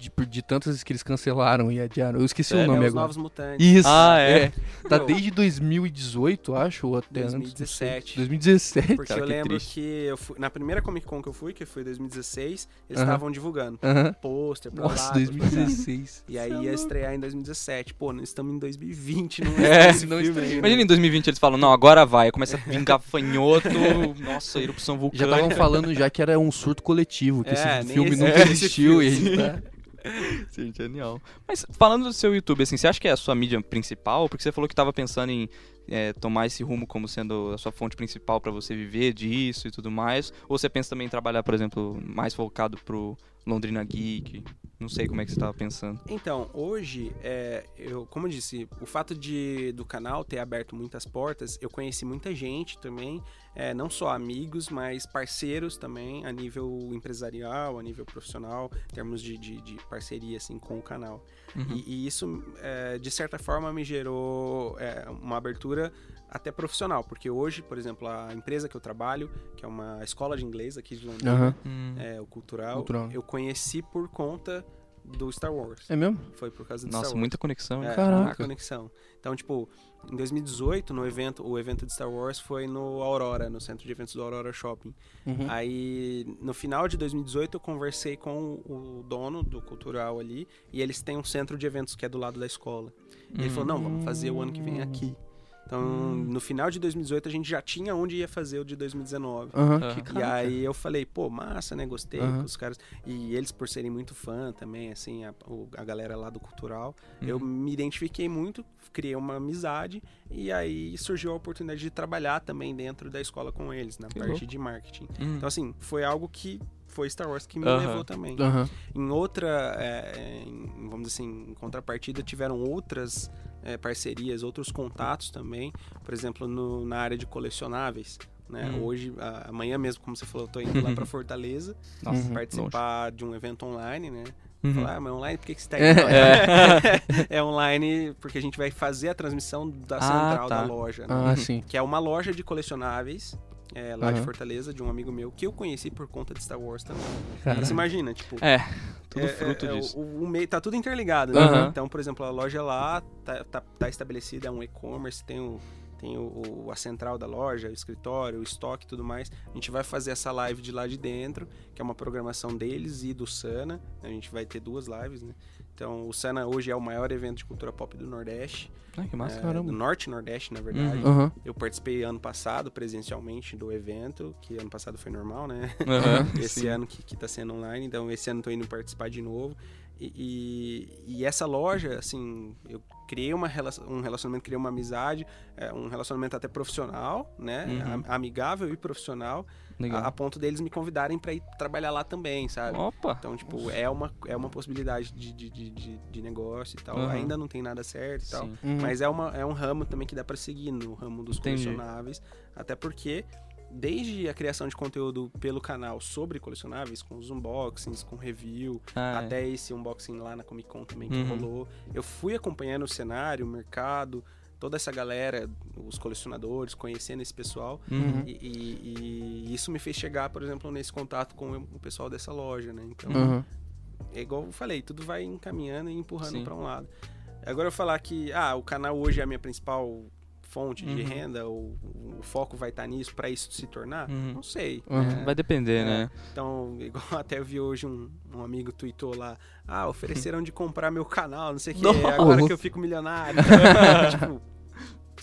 De, de tantas vezes que eles cancelaram e adiaram. Eu esqueci Sério? o nome É, os agora. Novos Mutantes. Isso. Ah, é. Tá Meu. desde 2018, acho, ou até antes. não sei. 2017. 2017. Porque Cara, eu que lembro triste. que eu fui, na primeira Comic Con que eu fui, que foi 2016, eles estavam divulgando Aham. pôster pra Nossa, lá, pôster pra cá. 2016. E aí é ia estrear em 2017. Pô, nós estamos em 2020, não É, é esse não filme. Imagina em 2020 eles falam, não, agora vai. Começa a vir gafanhoto, nossa, erupção Já vulcânica. estavam falando já que era um surto coletivo, que É, esse filme nunca esse existiu e a gente tá... Sim, genial. Mas falando do seu YouTube, assim, você acha que é a sua mídia principal? Porque você falou que estava pensando em é, tomar esse rumo como sendo a sua fonte principal para você viver disso e tudo mais? Ou você pensa também em trabalhar, por exemplo, mais focado pro Londrina Geek? Não sei como é que você estava pensando. Então, hoje, é, eu, como eu disse, o fato de do canal ter aberto muitas portas, eu conheci muita gente também, é, não só amigos, mas parceiros também, a nível empresarial, a nível profissional, em termos de, de, de parceria assim, com o canal. Uhum. E, e isso, é, de certa forma, me gerou é, uma abertura até profissional, porque hoje, por exemplo, a empresa que eu trabalho, que é uma escola de inglês aqui de Londrina, Aham. Hum. é, o cultural, Cultural. eu conheci por conta do Star Wars. É mesmo? Foi por causa do Nossa, Star Wars. muita conexão. É? Caraca. muita conexão. Então, tipo, em 2018, no evento, o evento de Star Wars foi no Aurora, no centro de eventos do Aurora Shopping. Uhum. Aí, no final de 2018, eu conversei com o dono do cultural ali, e eles têm um centro de eventos que é do lado da escola. E ele Hum. falou: "Não, vamos fazer o ano que vem aqui". Então, Hum. no final de 2018, a gente já tinha onde ia fazer o de 2019. Aham, Aham. que E caraca. aí eu falei, pô, massa, né? Gostei com os caras. E eles, por serem muito fã também, assim, a, o- a galera lá do Cultural, eu Uhum. me identifiquei muito, criei uma amizade e aí surgiu a oportunidade de trabalhar também dentro da escola com eles, na Que parte louco. de marketing. Hum. Então, assim, foi algo que foi Star Wars que me levou também. Em outra, é, em- vamos dizer assim, em contrapartida, tiveram outras é, parcerias, outros contatos também, por exemplo, no- na área de colecionáveis. Né? Hum. Hoje, a- amanhã mesmo, como você falou, eu tô indo lá para Fortaleza Nossa, Uhum. participar de um evento online, né? Uhum. Falar, ah, mas online, por que, que você tá É. indo? É. é online porque a gente vai fazer a transmissão da Ah, central tá. da loja, né? Ah, sim. Que é uma loja de colecionáveis é, lá de Aham. Fortaleza, de um amigo meu, que eu conheci por conta de Star Wars também. Cara. Você imagina, tipo, É, tudo é- fruto é- é disso. O, o meio, tá tudo interligado, né? Aham. Então, por exemplo, a loja lá tá, tá, tá estabelecida, é um e-commerce, tem, o, tem o, o- a central da loja, o escritório, o estoque e tudo mais. A gente vai fazer essa live de lá de dentro, que é uma programação deles e do Sana. A gente vai ter duas lives, né? Então, o Sana hoje é o maior evento de cultura pop do Nordeste. Ai, que massa. é, caramba. do Norte Nordeste, na verdade. Uhum. Eu participei ano passado presencialmente do evento, que ano passado foi normal, né? Aham, esse sim. ano que, que tá sendo online, então esse ano tô indo participar de novo. E, e, e essa loja, assim, eu criei uma relação, um relacionamento, criei uma amizade, é, um relacionamento até profissional, né? Uhum. Am- Amigável e profissional, Legal. a, a ponto deles me convidarem para ir trabalhar lá também, sabe? Opa. Então, tipo, é uma, é uma possibilidade de, de, de, de, de negócio e tal. Uhum. Ainda não tem nada certo e tal. Sim. Uhum. Mas é, uma, é um ramo também que dá pra seguir no ramo dos Entendi. colecionáveis. Até porque, desde a criação de conteúdo pelo canal sobre colecionáveis, com os unboxings, com review, Ah, é. até esse unboxing lá na Comic Con também que Uhum. rolou, eu fui acompanhando o cenário, o mercado, toda essa galera, os colecionadores, conhecendo esse pessoal. Uhum. E, e- e isso me fez chegar, por exemplo, nesse contato com o pessoal dessa loja, né? Então, Aham. é igual eu falei, tudo vai encaminhando e empurrando pra um lado. Agora eu falar que, ah, o canal hoje é a minha principal fonte de Uhum. renda, o, o foco vai estar nisso pra isso se tornar? Uhum. Não sei. Uhum. né? Vai depender, É. né? Então, igual até eu vi hoje um, um amigo tweetou lá, ah, ofereceram de comprar meu canal, não sei o que, agora que eu fico milionário. tipo,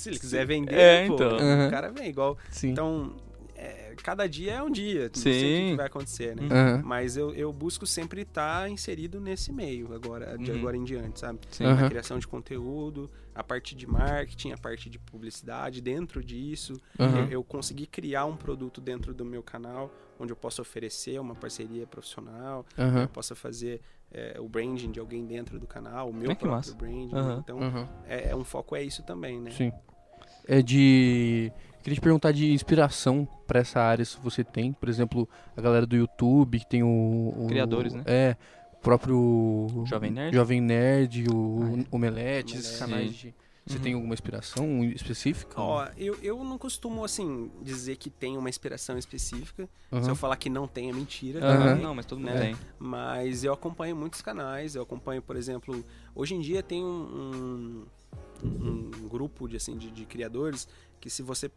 se ele quiser vender, É, pô, então. Uhum. o cara vem igual. Sim. Então, é, cada dia é um dia, não sei o que Sim. vai acontecer, né? Aham. Mas eu, eu busco sempre estar inserido nesse meio agora, de Uhum. agora em diante, sabe? Sim. Na criação de conteúdo, a parte de marketing, a parte de publicidade, dentro disso, eu, eu consegui criar um produto dentro do meu canal, onde eu posso oferecer uma parceria profissional, Aham. eu possa fazer é, o branding de alguém dentro do canal, o meu que próprio massa. branding. Aham. Então, é, é um foco é isso também, né? Sim. É de. Queria te perguntar de inspiração pra essa área, se você tem. Por exemplo, a galera do YouTube, que tem o. o- Criadores, né? É. O próprio. Jovem Nerd? Jovem Nerd, o Ah, é. Omelete, esses canais de. Você Uhum. tem alguma inspiração específica? Ó, eu, eu não costumo, assim, dizer que tem uma inspiração específica. Se Aham. eu falar que não tem, é mentira. Também. Não, mas todo mundo Né? tem. Mas eu acompanho muitos canais, eu acompanho, por exemplo, hoje em dia tem um, um, um grupo de, assim, de, de criadores que se você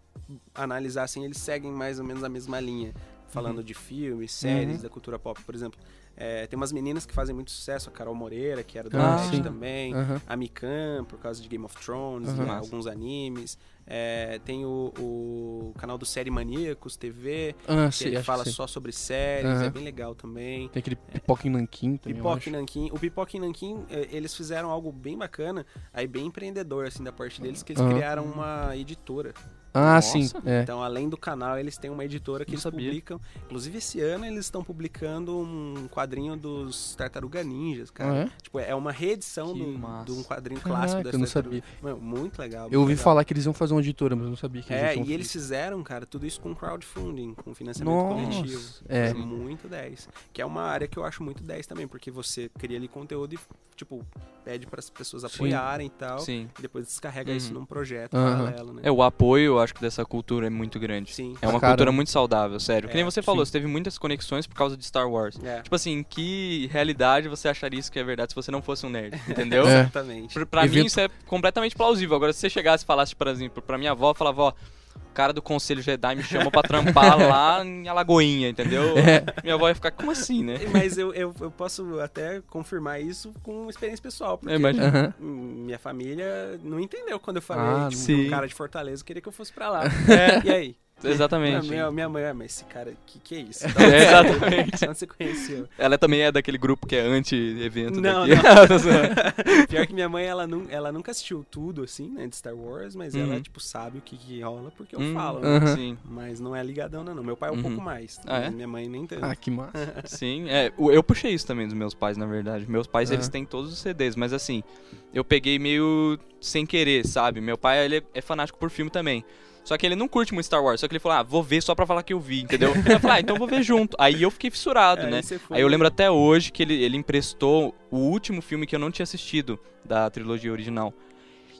analisar assim, eles seguem mais ou menos a mesma linha. Falando de filmes, séries, Uhum. da cultura pop, por exemplo. É, tem umas meninas que fazem muito sucesso, a Carol Moreira, que era do Ah, também. Aham. A Mikan, por causa de Game of Thrones, e Massa. alguns animes. É, tem o, o canal do Série Maníacos TV, Ah, que sei, fala só sobre séries, Aham. é bem legal também. Tem aquele pipoca em nanquim também. eu Pipoca acho. e Nanquim. O Pipoca e Nanquim, eles fizeram algo bem bacana, aí bem empreendedor, assim, da parte deles, que eles Aham. criaram uma editora. Ah, Nossa. sim. É. Então, além do canal, eles têm uma editora que Não eles sabia. publicam. Inclusive, esse ano eles estão publicando um quadrinho dos Tartaruga Ninjas, Ah, cara. é? Tipo, é uma reedição de um quadrinho Caraca, clássico das eu não Tartarugas. sabia. Mano, muito legal. Eu muito ouvi legal. falar que eles iam fazer uma editora, mas eu não sabia que É, e eles fizeram, cara, tudo isso com crowdfunding, com financiamento coletivo. Nossa. É. muito 10. Que é uma área que eu acho muito 10 também, porque você cria ali conteúdo e, tipo, pede para as pessoas Sim. apoiarem e tal. Sim. E depois descarrega Uhum. isso num projeto Aham. paralelo, né? É, o apoio, eu acho que dessa cultura é muito grande. Sim. É uma Cara. cultura muito saudável, sério. Que nem É, você falou, sim. você teve muitas conexões por causa de Star Wars. É. Tipo assim, em que realidade você acharia isso que é verdade se você não fosse um nerd? Entendeu? É. Exatamente. Pra, pra mim Evento- isso é completamente plausível. Agora, se você chegasse e falasse, por exemplo, pra minha avó, falava, ó, cara do Conselho Jedi me chamou pra trampar lá em Alagoinha, entendeu? É. Minha avó ia ficar, como assim, né? Mas eu, eu, eu posso até confirmar isso com experiência pessoal. Porque imagina. Minha família não entendeu quando eu falei, Ah, tipo, sim. um cara de Fortaleza queria que eu fosse pra lá. É. E aí? Exatamente. Minha, minha mãe, ah, mas esse cara, que que é isso? É, exatamente. Onde você conheceu? Ela também é daquele grupo que é anti-evento Não, daqui. não. Pior que minha mãe, ela, nu- ela nunca assistiu tudo, assim, né, de Star Wars, mas ela, Uhum. tipo, sabe o que, que rola porque eu Hum, falo, né? Aham. Sim, Mas não é ligadão, não. Meu pai é um Uhum. pouco mais. Ah, é? Minha mãe nem tanto. Ah, que massa. sim. É, eu puxei isso também dos meus pais, na verdade. Meus pais, Ah. eles têm todos os CDs, mas assim, eu peguei meio sem querer, sabe? Meu pai, ele é- é fanático por filme também. Só que ele não curte muito Star Wars, só que ele falou, ah, vou ver só pra falar que eu vi, entendeu? Eu falei, ah, então vou ver junto. Aí eu fiquei fissurado, Aí né? foi- Aí eu lembro até hoje que ele, ele emprestou o último filme que eu não tinha assistido da trilogia original.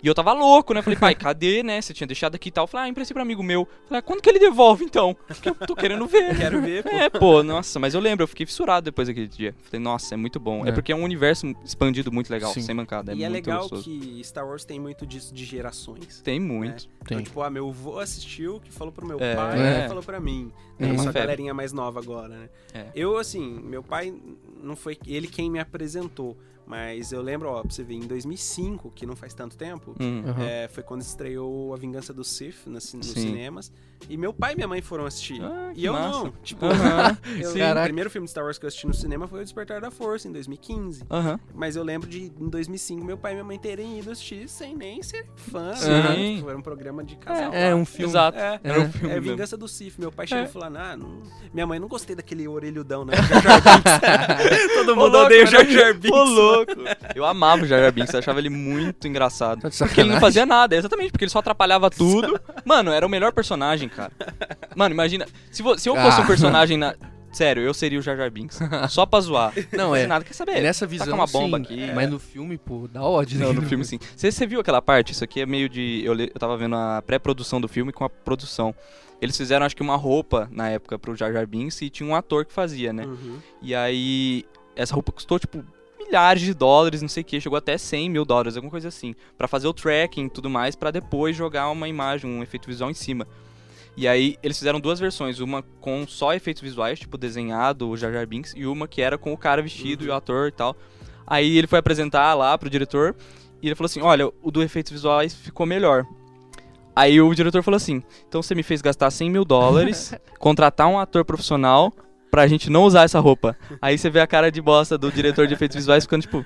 E eu tava louco, né? Falei, pai, cadê, né? Você tinha deixado aqui e tal. Eu Falei, ah, emprestei pra amigo meu. Falei, ah, quando que ele devolve então? Porque eu tô querendo ver. Quero ver, pô. É, pô, nossa, mas eu lembro, eu fiquei fissurado depois daquele dia. Falei, nossa, é muito bom. É, É. porque é um universo expandido muito legal, Sim. sem mancada. É e é legal gostoso. que Star Wars tem muito disso de gerações. Tem muito. Tem. Então, tipo, ah, meu avô assistiu, que falou pro meu É. pai, É. que falou pra mim. É É uma isso a galerinha mais nova agora, né? É. Eu, assim, meu pai não foi ele quem me apresentou, mas eu lembro, ó, pra você ver, em 2005, que não faz tanto tempo, Hum. Aham. é, foi quando estreou A Vingança do Sith nos Sim. cinemas. E meu pai e minha mãe foram assistir. Ah, e eu massa. não. Tipo, Aham. eu, Sim. o primeiro filme de Star Wars que eu assisti no cinema foi O Despertar da Força, em 2015. Aham. Mas eu lembro de, em 2005, meu pai e minha mãe terem ido assistir sem nem ser fã. Sim. Né? Tipo, era um programa de casal. É, é um filme. Exato. É, Era É. um filme é mesmo. Vingança do Sif. Meu pai chegou É. e falou, ah, não... minha mãe não gostei daquele orelhudão, né? Todo mundo odeia o Jar Jar Binks. Ô, louco. Eu amava o Jar Jar Binks, eu achava ele muito engraçado. Tá Porque ele não fazia nada, exatamente, porque ele só atrapalhava tudo. Mano, era o melhor personagem, cara. Mano, imagina, se, vo- se eu fosse Ah. um personagem na... Sério, eu seria o Jar Jar Binks. Só pra zoar. Não, é. nada, quer saber? É nessa Taca visão, uma bomba sim, aqui. Mas no filme, pô, dá ódio. Não, no filme sim. Você, viu aquela parte? Isso aqui é meio de. Eu, le- eu tava vendo a pré-produção do filme com a produção. Eles fizeram, acho que, uma roupa na época pro Jar Jar Binks e tinha um ator que fazia, né? Uhum. E aí, essa roupa custou, tipo, milhares de dólares, não sei o que, chegou até 100 mil dólares, alguma coisa assim. Pra fazer o tracking e tudo mais, pra depois jogar uma imagem, um efeito visual em cima. E aí, eles fizeram duas versões, uma com só efeitos visuais, tipo, desenhado, o Jar Jar Binks, e uma que era com o cara vestido e o ator e tal. Aí ele foi apresentar lá pro diretor, e ele falou assim, olha, o do efeitos visuais ficou melhor. Aí o diretor falou assim: então você me fez gastar 100 mil dólares, contratar um ator profissional pra gente não usar essa roupa. Aí você vê a cara de bosta do diretor de efeitos visuais ficando tipo.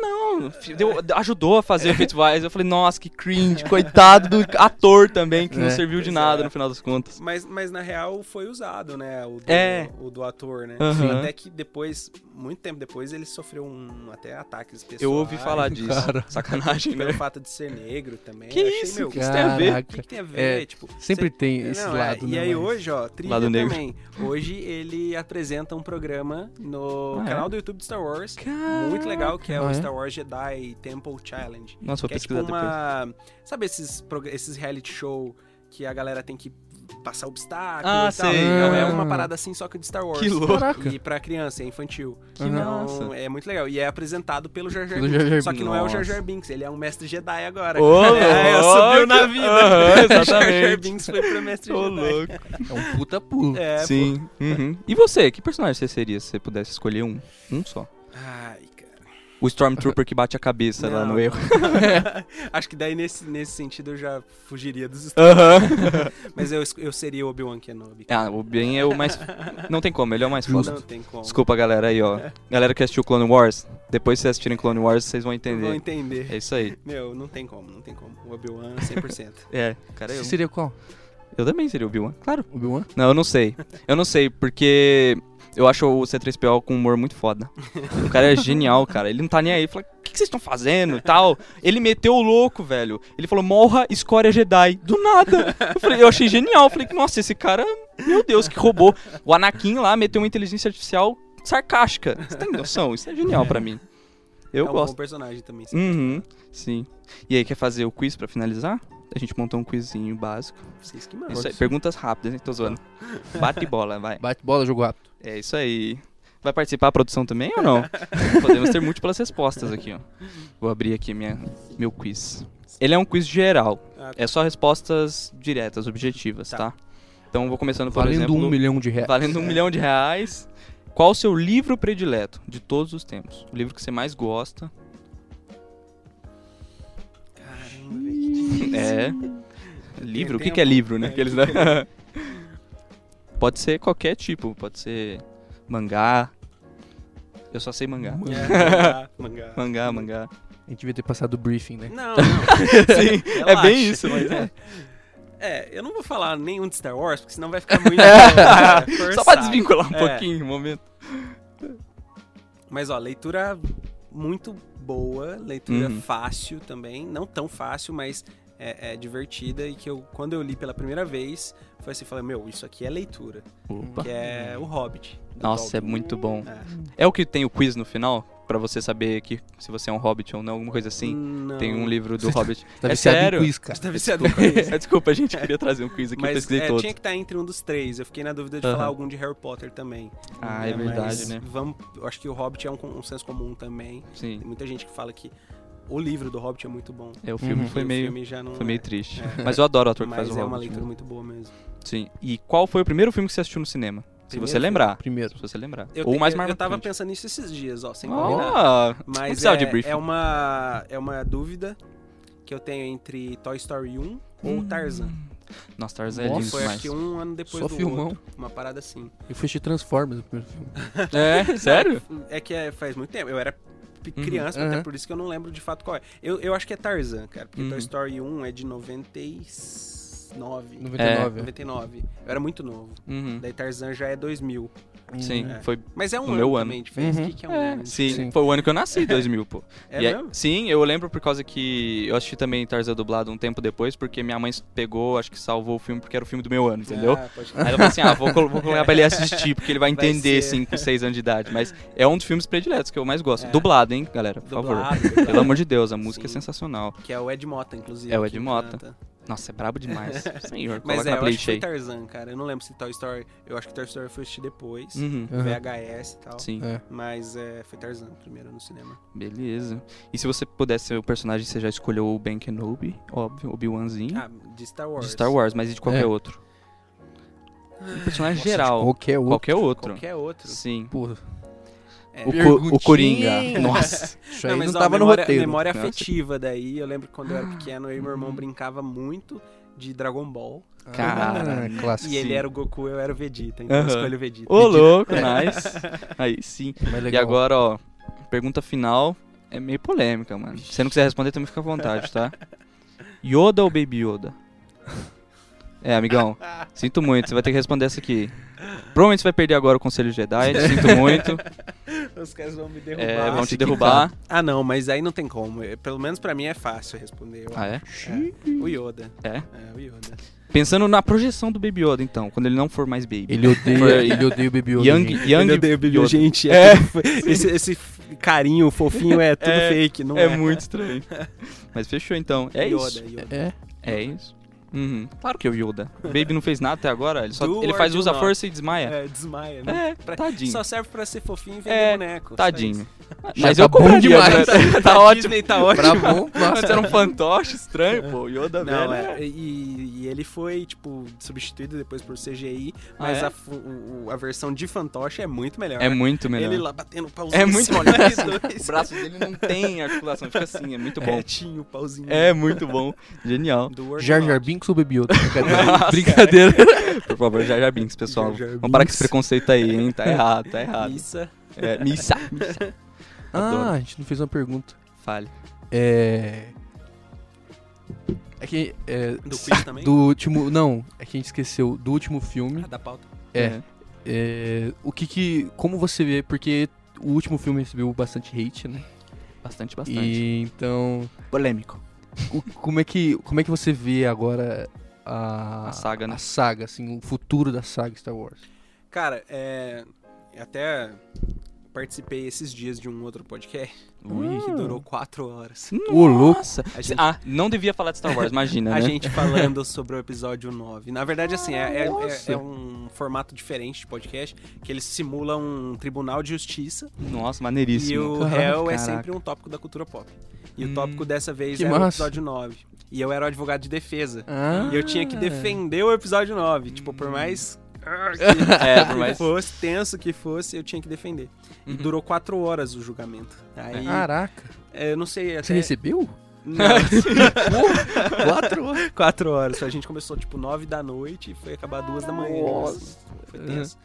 Não, deu- ajudou a fazer efeitos visuais. Eu falei, nossa, que cringe, coitado do ator também, que não É. serviu de nada é. no final das contas. Mas, mas na real foi usado, né? O do, É. o do ator, né? Aham. Até que depois, muito tempo depois, ele sofreu um, até ataques pessoais. Eu ouvi falar disso. cara. Sacanagem, Pelo né? fato de ser negro também. Que achei, isso? meu, O que isso tem a ver? O Caraca. que, que tem a ver? É, tipo, Sempre cê- tem esse Não, é, lado, E né? aí mas- hoje, ó, trilha Lado negro. também. Hoje ele apresenta um programa no Ah, é? canal do YouTube de Star Wars. Muito legal, que é Ah, o é? Star Wars Jedi Temple Challenge. Nossa, vou que é tipo pesquisar depois. uma. Sabe esses, esses reality show que a galera tem que passar obstáculos Ah, e tal? sei. Então, é Ah. uma parada assim, só que de Star Wars. Que louco. Caraca. E pra criança, é infantil. Que então, massa. é muito legal. E é apresentado pelo Jar Jar Binks. Jar Jar Só que não é o Jar Nossa. Jar Binks, ele é um mestre Jedi agora. Ô, é, louco. subiu na vida. Aham, Jar Jar exatamente. Binks foi pro mestre Ô, Jedi. louco. É um puta pulo. É, Sim. Uhum. E você, que personagem você seria se você pudesse escolher um? Um só. pô. O Stormtrooper que bate a cabeça lá Não, no erro. Acho que daí nesse, nesse sentido eu já fugiria dos Star Aham. Mas eu, eu seria o Obi-Wan Kenobi. Ah, o Ben é o mais. Não tem como, ele é o mais foda. Não tem como. Desculpa, galera aí, ó. Galera que assistiu Clone Wars, depois que vocês assistirem Clone Wars, vocês vão Não vou entender. entender. É isso aí. Meu, não tem como, não tem como. O Obi-Wan 100%. É, cara, eu, Você seria qual? eu também seria o Obi-Wan, claro. Obi-Wan? Não, eu não sei. Eu não sei, porque eu acho o C3PO com humor muito foda. O cara é genial, cara. Ele não tá nem aí. Fala, o que, que vocês estão fazendo e tal? Ele meteu o louco, velho. Ele falou, morra, escória Jedi. Do nada. Eu, falei, eu achei genial. Eu falei, nossa, esse cara, meu Deus, que robô. O Anakin lá meteu uma inteligência artificial sarcástica. Você tem noção? Isso é genial pra mim. Eu é um gosto. bom personagem também. sim. Uhum, sim. E aí, quer fazer o quiz pra finalizar? A gente montou um quizinho básico. Vocês que mandam. Isso aí, perguntas rápidas, hein? Tô zoando. Bate bola, vai. Bate bola, jogo rápido. É isso aí. Vai participar a produção também ou não? Podemos ter múltiplas respostas aqui, ó. Vou abrir aqui minha, meu quiz. Ele é um quiz geral. Ah, É só respostas diretas, objetivas, tá? Tá. Então vou começando por Valendo exemplo. um milhão de reais. Valendo um milhão de reais. Qual o seu livro predileto de todos os tempos? O livro que você mais gosta? É. Livro? O que, tempo. que é livro, né? É, Aqueles, que né? que é? Pode ser qualquer tipo, pode ser mangá. Eu só sei mangá. É, mangá, mangá. Mangá, mangá. A gente devia ter passado o briefing, né? Não, não. Sim, é bem isso, mas é. É, eu não vou falar nenhum de Star Wars, porque senão vai ficar muito. é, Só pra desvincular um É. pouquinho o momento. Mas ó, leitura muito boa, leitura Uhum. fácil também, não tão fácil, mas é, é divertida e que eu quando eu li pela primeira vez, foi assim, falei, meu, isso aqui é leitura, Opa. que é o Hobbit. Nossa, é Tolkien. muito bom. É. É o que tem o quiz no final? Pra você saber que se você é um hobbit ou não, alguma coisa assim? Não. Tem um livro do Você tá- Hobbit. Tá É sério? quiz, cara. Tá viciado em quiz. Desculpa, gente, eu queria trazer um quiz aqui, eu Mas pesquisei é, todos. tinha que estar entre um dos três. Eu fiquei na dúvida de Aham. falar algum de Harry Potter também. Ah, é É, verdade, mas né? Vamos, eu acho que o Hobbit é um, con- um senso comum também. Sim. Tem muita gente que fala que o livro do Hobbit é muito bom. É, o filme Uhum. foi o meio, filme já não foi meio é. triste. É. Mas eu adoro o ator que Mas faz o é uma Hobbit. leitura né? muito boa mesmo. Sim. E qual foi o primeiro filme que você assistiu no cinema? Se Primeiro você filme? lembrar. Primeiro. Se você lembrar. Eu, Ou te- mais eu, eu tava marcante. pensando nisso esses dias, ó, sem combinar. Não Mas é, de briefing. é, uma, é uma dúvida que eu tenho entre Toy Story 1 ou Tarzan. Nossa, Tarzan é Nossa, lindo Foi acho demais. que um ano depois Só do filmão. outro. Uma parada assim. Eu fui assistir Transformers no primeiro filme. É, sério? É que é- faz muito tempo. Eu era Uhum. criança, até Aham. por isso que eu não lembro de fato qual é. Eu, eu acho que é Tarzan, cara. Porque Uhum. Toy Story 1 é de 99. 99. 99. Eu era muito novo. Uhum. Daí Tarzan já é 2000. Sim, É. foi. Mas é um No ano meu ano. também diferente. Uhum. O que, que é um ano? Sim, Sim. foi o ano que eu nasci, 2000, pô. É E aí- mesmo? sim, eu lembro por causa que eu assisti também Tarzan dublado um tempo depois, porque minha mãe pegou, acho que salvou o filme porque era o filme do meu ano, entendeu? Ah, pode Aí ela falou assim: ah, vou, vou colocar pra ele assistir, porque ele vai Vai entender, ser. 5, 6 anos de idade. Mas é um dos filmes prediletos que eu mais gosto. É. Dublado, hein, galera? Por favor. Dublado, dublado. Pelo amor de Deus, a música é Sim. sensacional. Que é o Ed Mota, inclusive. É o Ed Mota. canta. Nossa, é brabo demais. Senhor, Mas é, na eu acho que foi. Tarzan, cara. Eu não lembro se Toy Story... Eu acho que Toy Story fui assistir depois. Uhum. VHS e tal. sim, É. Mas é, foi Tarzan primeiro no cinema. beleza. E se você pudesse ser o personagem, você já escolheu o Ben Kenobi, óbvio, Obi-Wanzinho. Ah, de Star Wars. de Star Wars, mas e de qualquer É. outro? Um personagem Nossa, geral. Qualquer outro. Qualquer outro. Qualquer outro. Sim. Porra. É. O, o. Coringa. Nossa. Isso aí Não, não, mas ó, tava memória, no roteiro. memória Nossa. afetiva daí. Eu lembro que quando eu era pequeno, eu e meu Uhum. irmão brincava muito de Dragon Ball. Cara, Ah, clássico. E ele era o Goku, eu era o Vegeta. Então Aham. eu escolho o Vegeta. Ô, louco, nice. Aí sim. E agora, ó, pergunta final é meio polêmica, mano. Se você não quiser responder, também fica à vontade, tá? Yoda ou Baby Yoda? É, amigão, sinto muito, você vai ter que responder essa aqui. Provavelmente você vai perder agora o Conselho Jedi, sinto muito. Os caras vão me derrubar. É, vão te derrubar. Ah, não, mas aí não tem como. É, Pelo menos pra mim é fácil responder. eu Ah, é? acho. É. O Yoda. É? É, o Yoda. Pensando na projeção do Baby Yoda, então, quando ele não for mais Baby. Ele odeia, ele odeia o Baby Yoda. Young, gente. Young Ele odeia o Baby Yoda. Gente, É. é. esse, esse carinho fofinho é tudo É, fake, não É é? muito estranho. Mas fechou então. É Yoda, isso. Yoda. É. É isso. Uhum. Claro que é o Yoda. O Baby não fez nada até agora. Ele, só, Do ele faz usa a not. força e desmaia. É, desmaia. né? É, Pra- tadinho. Só serve pra ser fofinho e vender É, boneco. Tadinho. Mas tá eu compraria, demais. né? Tá A ótimo. Disney tá ótimo. Pra bom, nossa. era um fantoche estranho, pô. Yoda Não, velho. é, e, e ele foi, tipo, substituído depois por CGI, Ah, mas é? a, o- a versão de fantoche é muito melhor. É né? muito melhor. Ele lá batendo pauzinho. É muito melhor. O braço dele não tem articulação, fica assim, é muito bom. Retinho, pauzinho. É muito bom. Genial. Jar. Jar Binks ou Baby Yoda? Brincadeira. Nossa. Brincadeira. Por favor, Jar Jar Binks, pessoal. Jar Jar Vamos parar com esse preconceito aí, hein? Tá errado, tá errado. Missa. É, missa. missa. Adoro. Ah, a gente não fez uma pergunta. Fale. É... É que... É... Do quiz também? Do último... Não, é que a gente esqueceu. Do último filme. Ah, da pauta. É. é, o que que... Como você vê... Porque o último filme recebeu bastante hate, né? Bastante, bastante. E então... Polêmico. o- como, é que, como é que você vê agora a... A saga, né? A saga, assim, o futuro da saga Star Wars. Cara, é. Até participei esses dias de um outro podcast Ui. que durou quatro horas. Nossa. A gente- Ah, não devia falar de Star Wars, imagina, A né? gente falando sobre o episódio 9. Na verdade, assim, é, é- é- é um formato diferente de podcast, que eles simulam um tribunal de justiça Nossa, e maneiríssimo. o Caraca, réu é caraca. sempre um tópico da cultura pop. E Hum. o tópico dessa vez Que era o massa. episódio 9. E eu era o advogado de defesa. Ah. E eu tinha que defender o episódio 9. Tipo, por mais. É, por que mais- fosse, tenso que fosse, eu tinha que defender. E Uhum. durou quatro horas o julgamento. Aí, Caraca. é, eu não sei Você até. recebeu? Não, Quatro horas. quatro horas. A gente começou tipo nove da noite e foi acabar duas da manhã. Nossa. Foi tenso.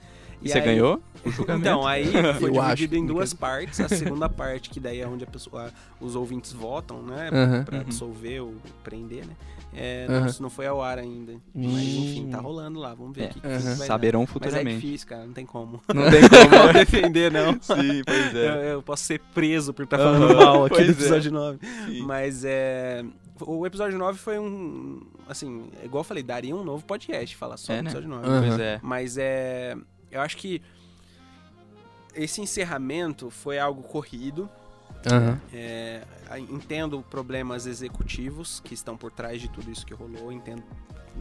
E você aí- ganhou o julgamento? Então, aí foi Eu acho dividido em que- duas partes. A segunda parte, que daí é onde a pessoa, os ouvintes votam, né? Aham. Pra Uhum. dissolver ou prender, né? É, não, isso não foi ao ar ainda. Mas enfim, tá rolando lá. Vamos ver É, o que, que vai dar. Saberão Mas é futuramente. difícil, cara. Não tem como. Não tem como. Não defender, não. Sim, pois Eu, é. eu posso ser preso por estar falando Aham, mal aqui pois do é. episódio 9. Sim. Mas é. O episódio 9 foi um. Assim, igual eu falei, daria um novo podcast falar só É, do né? episódio 9. Aham. Pois é. Mas é. Eu acho que. Esse encerramento foi algo corrido. Aham. É, entendo problemas executivos que estão por trás de tudo isso que rolou. Entendo.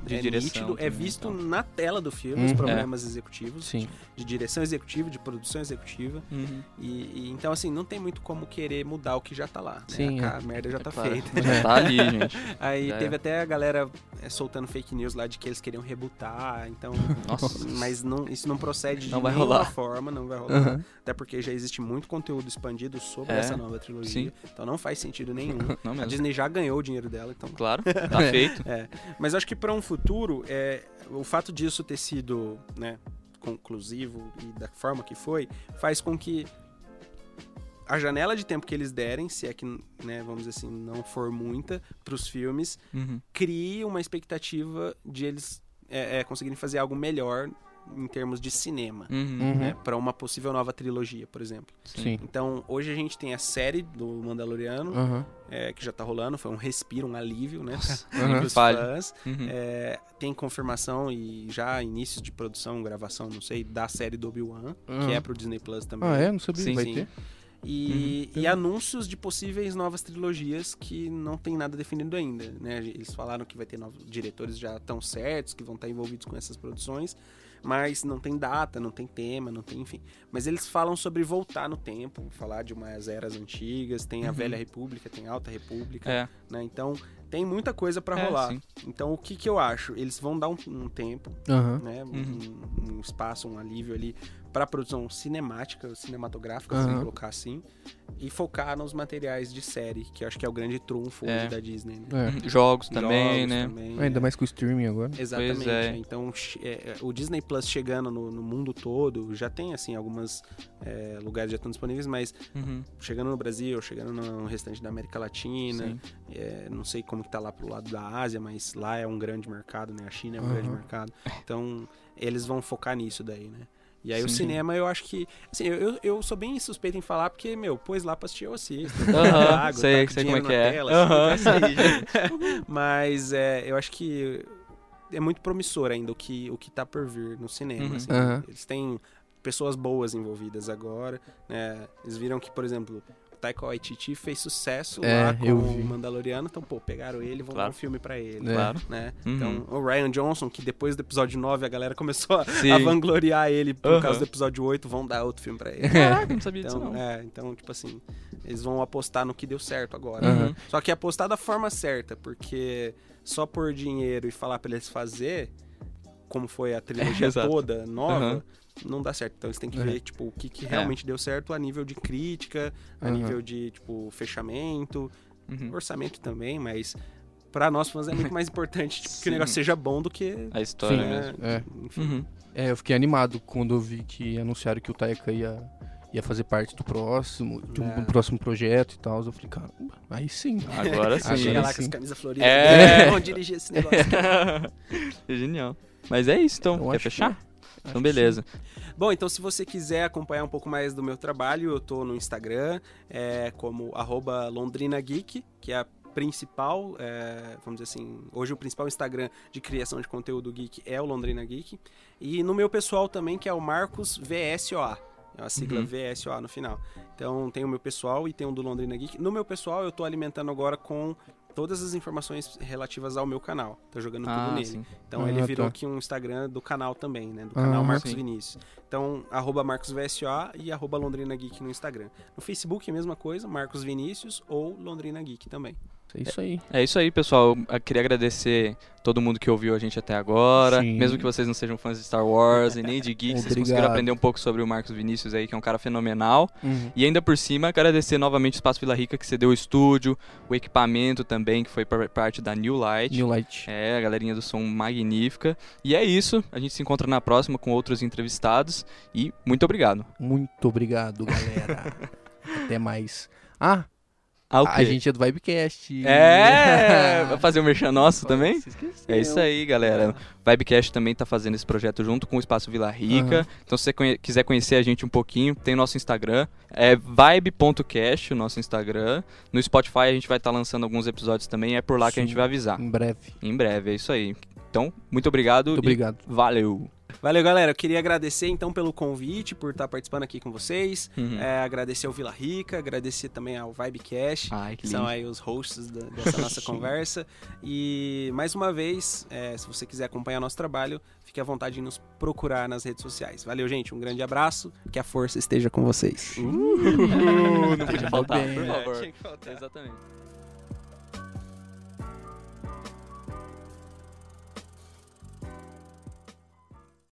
De é direção nítido, é visto então. na tela do filme os Uhum. problemas executivos, Sim. de direção executiva, de produção executiva. Uhum. E, e então, assim, não tem muito como querer mudar o que já tá lá. né? Sim, a, é. a merda já tá Claro. feita. Já tá ali, gente. Aí Já teve é. até a galera é, soltando fake news lá de que eles queriam rebutar, então. Nossa. Mas não, isso não procede Não de vai nenhuma rolar. forma, não vai rolar. Aham. Até porque já existe muito conteúdo expandido sobre É, essa nova trilogia. sim. Então não faz sentido nenhum. Não A mesmo. Disney já ganhou o dinheiro dela, então. Claro, tá feito. É. Mas acho que para um futuro, é, o fato disso ter sido né, conclusivo e da forma que foi, faz com que a janela de tempo que eles derem, se é que, né, vamos dizer assim, não for muita para os filmes, Uhum. crie uma expectativa de eles é, é, conseguirem fazer algo melhor em termos de cinema. Uhum. Uhum. Né, para uma possível nova trilogia, por exemplo. Sim. Então, hoje a gente tem a série do Mandaloriano, Aham. é, que já tá rolando, foi um respiro, um alívio, né? Aham. Pros fãs. Uhum. É, tem confirmação e já início de produção, gravação, não sei, da série do Obi-Wan, que Aham. é pro Disney Plus também. Ah, é? Não sabia. Sim, Vai sim. ter? E, Uhum. e anúncios de possíveis novas trilogias que não tem nada definido ainda, né? Eles falaram que vai ter novos diretores já tão certos, que vão estar envolvidos com essas produções, mas não tem data, não tem tema, não tem, enfim. Mas eles falam sobre voltar no tempo, falar de umas eras antigas, tem a Uhum. Velha República, tem a Alta República, É. né? Então, tem muita coisa pra É, rolar. sim. Então, o que que eu acho? Eles vão dar um, um tempo, né? Uhum. Um, um espaço, um alívio ali para produção cinemática, cinematográfica, Aham. vamos colocar assim, e focar nos materiais de série, que eu acho que é o grande trunfo É. hoje da Disney, né? É. Uhum. Jogos também, Jogos né? também, Ainda é. mais com o streaming agora. Exatamente. Pois é. Então, é, é, o Disney Plus chegando no, no mundo todo, já tem, assim, alguns lugares já estão disponíveis, mas Uhum. chegando no Brasil, chegando no restante da América Latina, é, não sei como que tá lá pro lado da Ásia, mas lá é um grande mercado, né? A China é um Aham. grande mercado. Então, eles vão focar nisso daí, né? E aí o Sim. cinema eu acho que. Assim, eu, eu- sou bem suspeito em falar, porque, meu, pôs lá pra assistir, eu assisto. Sei- tá com sei como é que na é. tela, Aham, assim, sei, Mas é, eu acho que é muito promissor ainda o que, o que tá por vir no cinema. Uhum. assim. Eles têm pessoas boas envolvidas agora. né? Eles viram que, por exemplo, o Taika Waititi fez sucesso É, lá com eu o. Mandaloriano, então, pô, pegaram ele e vão Claro. dar um filme pra ele. É. Claro. Né? Uhum. Então, o Ryan Johnson, que depois do episódio 9 a galera começou a, a vangloriar ele por Aham. causa do episódio 8, vão dar outro filme pra ele. Caraca, não sabia disso Então, não. é, então, tipo assim, eles vão apostar no que deu certo agora. Uhum. Só que apostar da forma certa, porque só por dinheiro e falar pra eles fazer, como foi a trilogia Exato. toda nova, Aham. Não dá certo. Então eles têm que É. ver, tipo, o que, que realmente deu certo a nível de crítica, a Aham. nível de, tipo, fechamento, Uhum. orçamento também, mas pra nós fãs é muito mais importante tipo, que o negócio seja bom do que... A história Sim. mesmo. né, É. Enfim. Uhum. É, eu fiquei animado quando eu vi que anunciaram que o Taika ia, ia fazer parte do próximo, de um, É. um próximo projeto e tal. Eu falei, caramba, aí sim. Agora sim. Chega lá sim. com as camisas floridas. É. Vamos dirigir esse negócio. é genial. Mas é isso então. Eu Quer acho que fechar? Acho Então beleza. Bom, então se você quiser acompanhar um pouco mais do meu trabalho, eu tô no Instagram, é, como londrinageek, que é a principal, é, vamos dizer assim, hoje o principal Instagram de criação de conteúdo geek é o Londrina Geek. E no meu pessoal também, que é o Marcos VSOA. É a sigla Uhum. VSOA no final. Então tem o meu pessoal e tem o do Londrina Geek. No meu pessoal eu tô alimentando agora com todas as informações relativas ao meu canal. Tô jogando tudo Ah, nele. sim. Então Ah, ele virou tá. aqui um Instagram do canal também, né? Do Ah, canal Marcos sim. Vinícius. Então, arroba e arroba Londrina Geek no Instagram. No Facebook é a mesma coisa, Marcos Vinícius ou Londrina Geek também. É isso aí. É isso aí, pessoal. Eu queria agradecer todo mundo que ouviu a gente até agora. Sim. Mesmo que vocês não sejam fãs de Star Wars e nem de Geek, vocês conseguiram aprender um pouco sobre o Marcos Vinícius aí, que é um cara fenomenal. Uhum. E ainda por cima, agradecer novamente o Espaço Vila Rica que cedeu o estúdio, o equipamento também, que foi par- parte da New Light. New Light. É, a galerinha do som magnífica. E é isso. A gente se encontra na próxima com outros entrevistados. E muito obrigado. Muito obrigado, galera. Até mais. Ah, Ah, a gente é do Vibecast. É! Vai fazer o merchan nosso também? Se esqueceu. É isso aí, galera. Vibecast também tá fazendo esse projeto junto com o Espaço Vila Rica. Aham. Então, se você conhe- quiser conhecer a gente um pouquinho, tem nosso Instagram. É vibe.cast, o nosso Instagram. No Spotify a gente vai estar lançando alguns episódios também. É por lá que a gente Sim. vai avisar. Em breve. Em breve, é isso aí. Então, muito obrigado. Muito e obrigado. Valeu. Valeu, galera. Eu queria agradecer então pelo convite, por estar participando aqui com vocês. Uhum. É, agradecer ao Vila Rica, agradecer também ao Vibecast. Ai, que que são aí os hosts da- dessa nossa conversa. E mais uma vez, é, se você quiser acompanhar nosso trabalho, fique à vontade de nos procurar nas redes sociais. Valeu, gente. Um grande abraço. Que a força esteja com vocês. não podia Mandou faltar, por É, favor. tinha que faltar. Exatamente.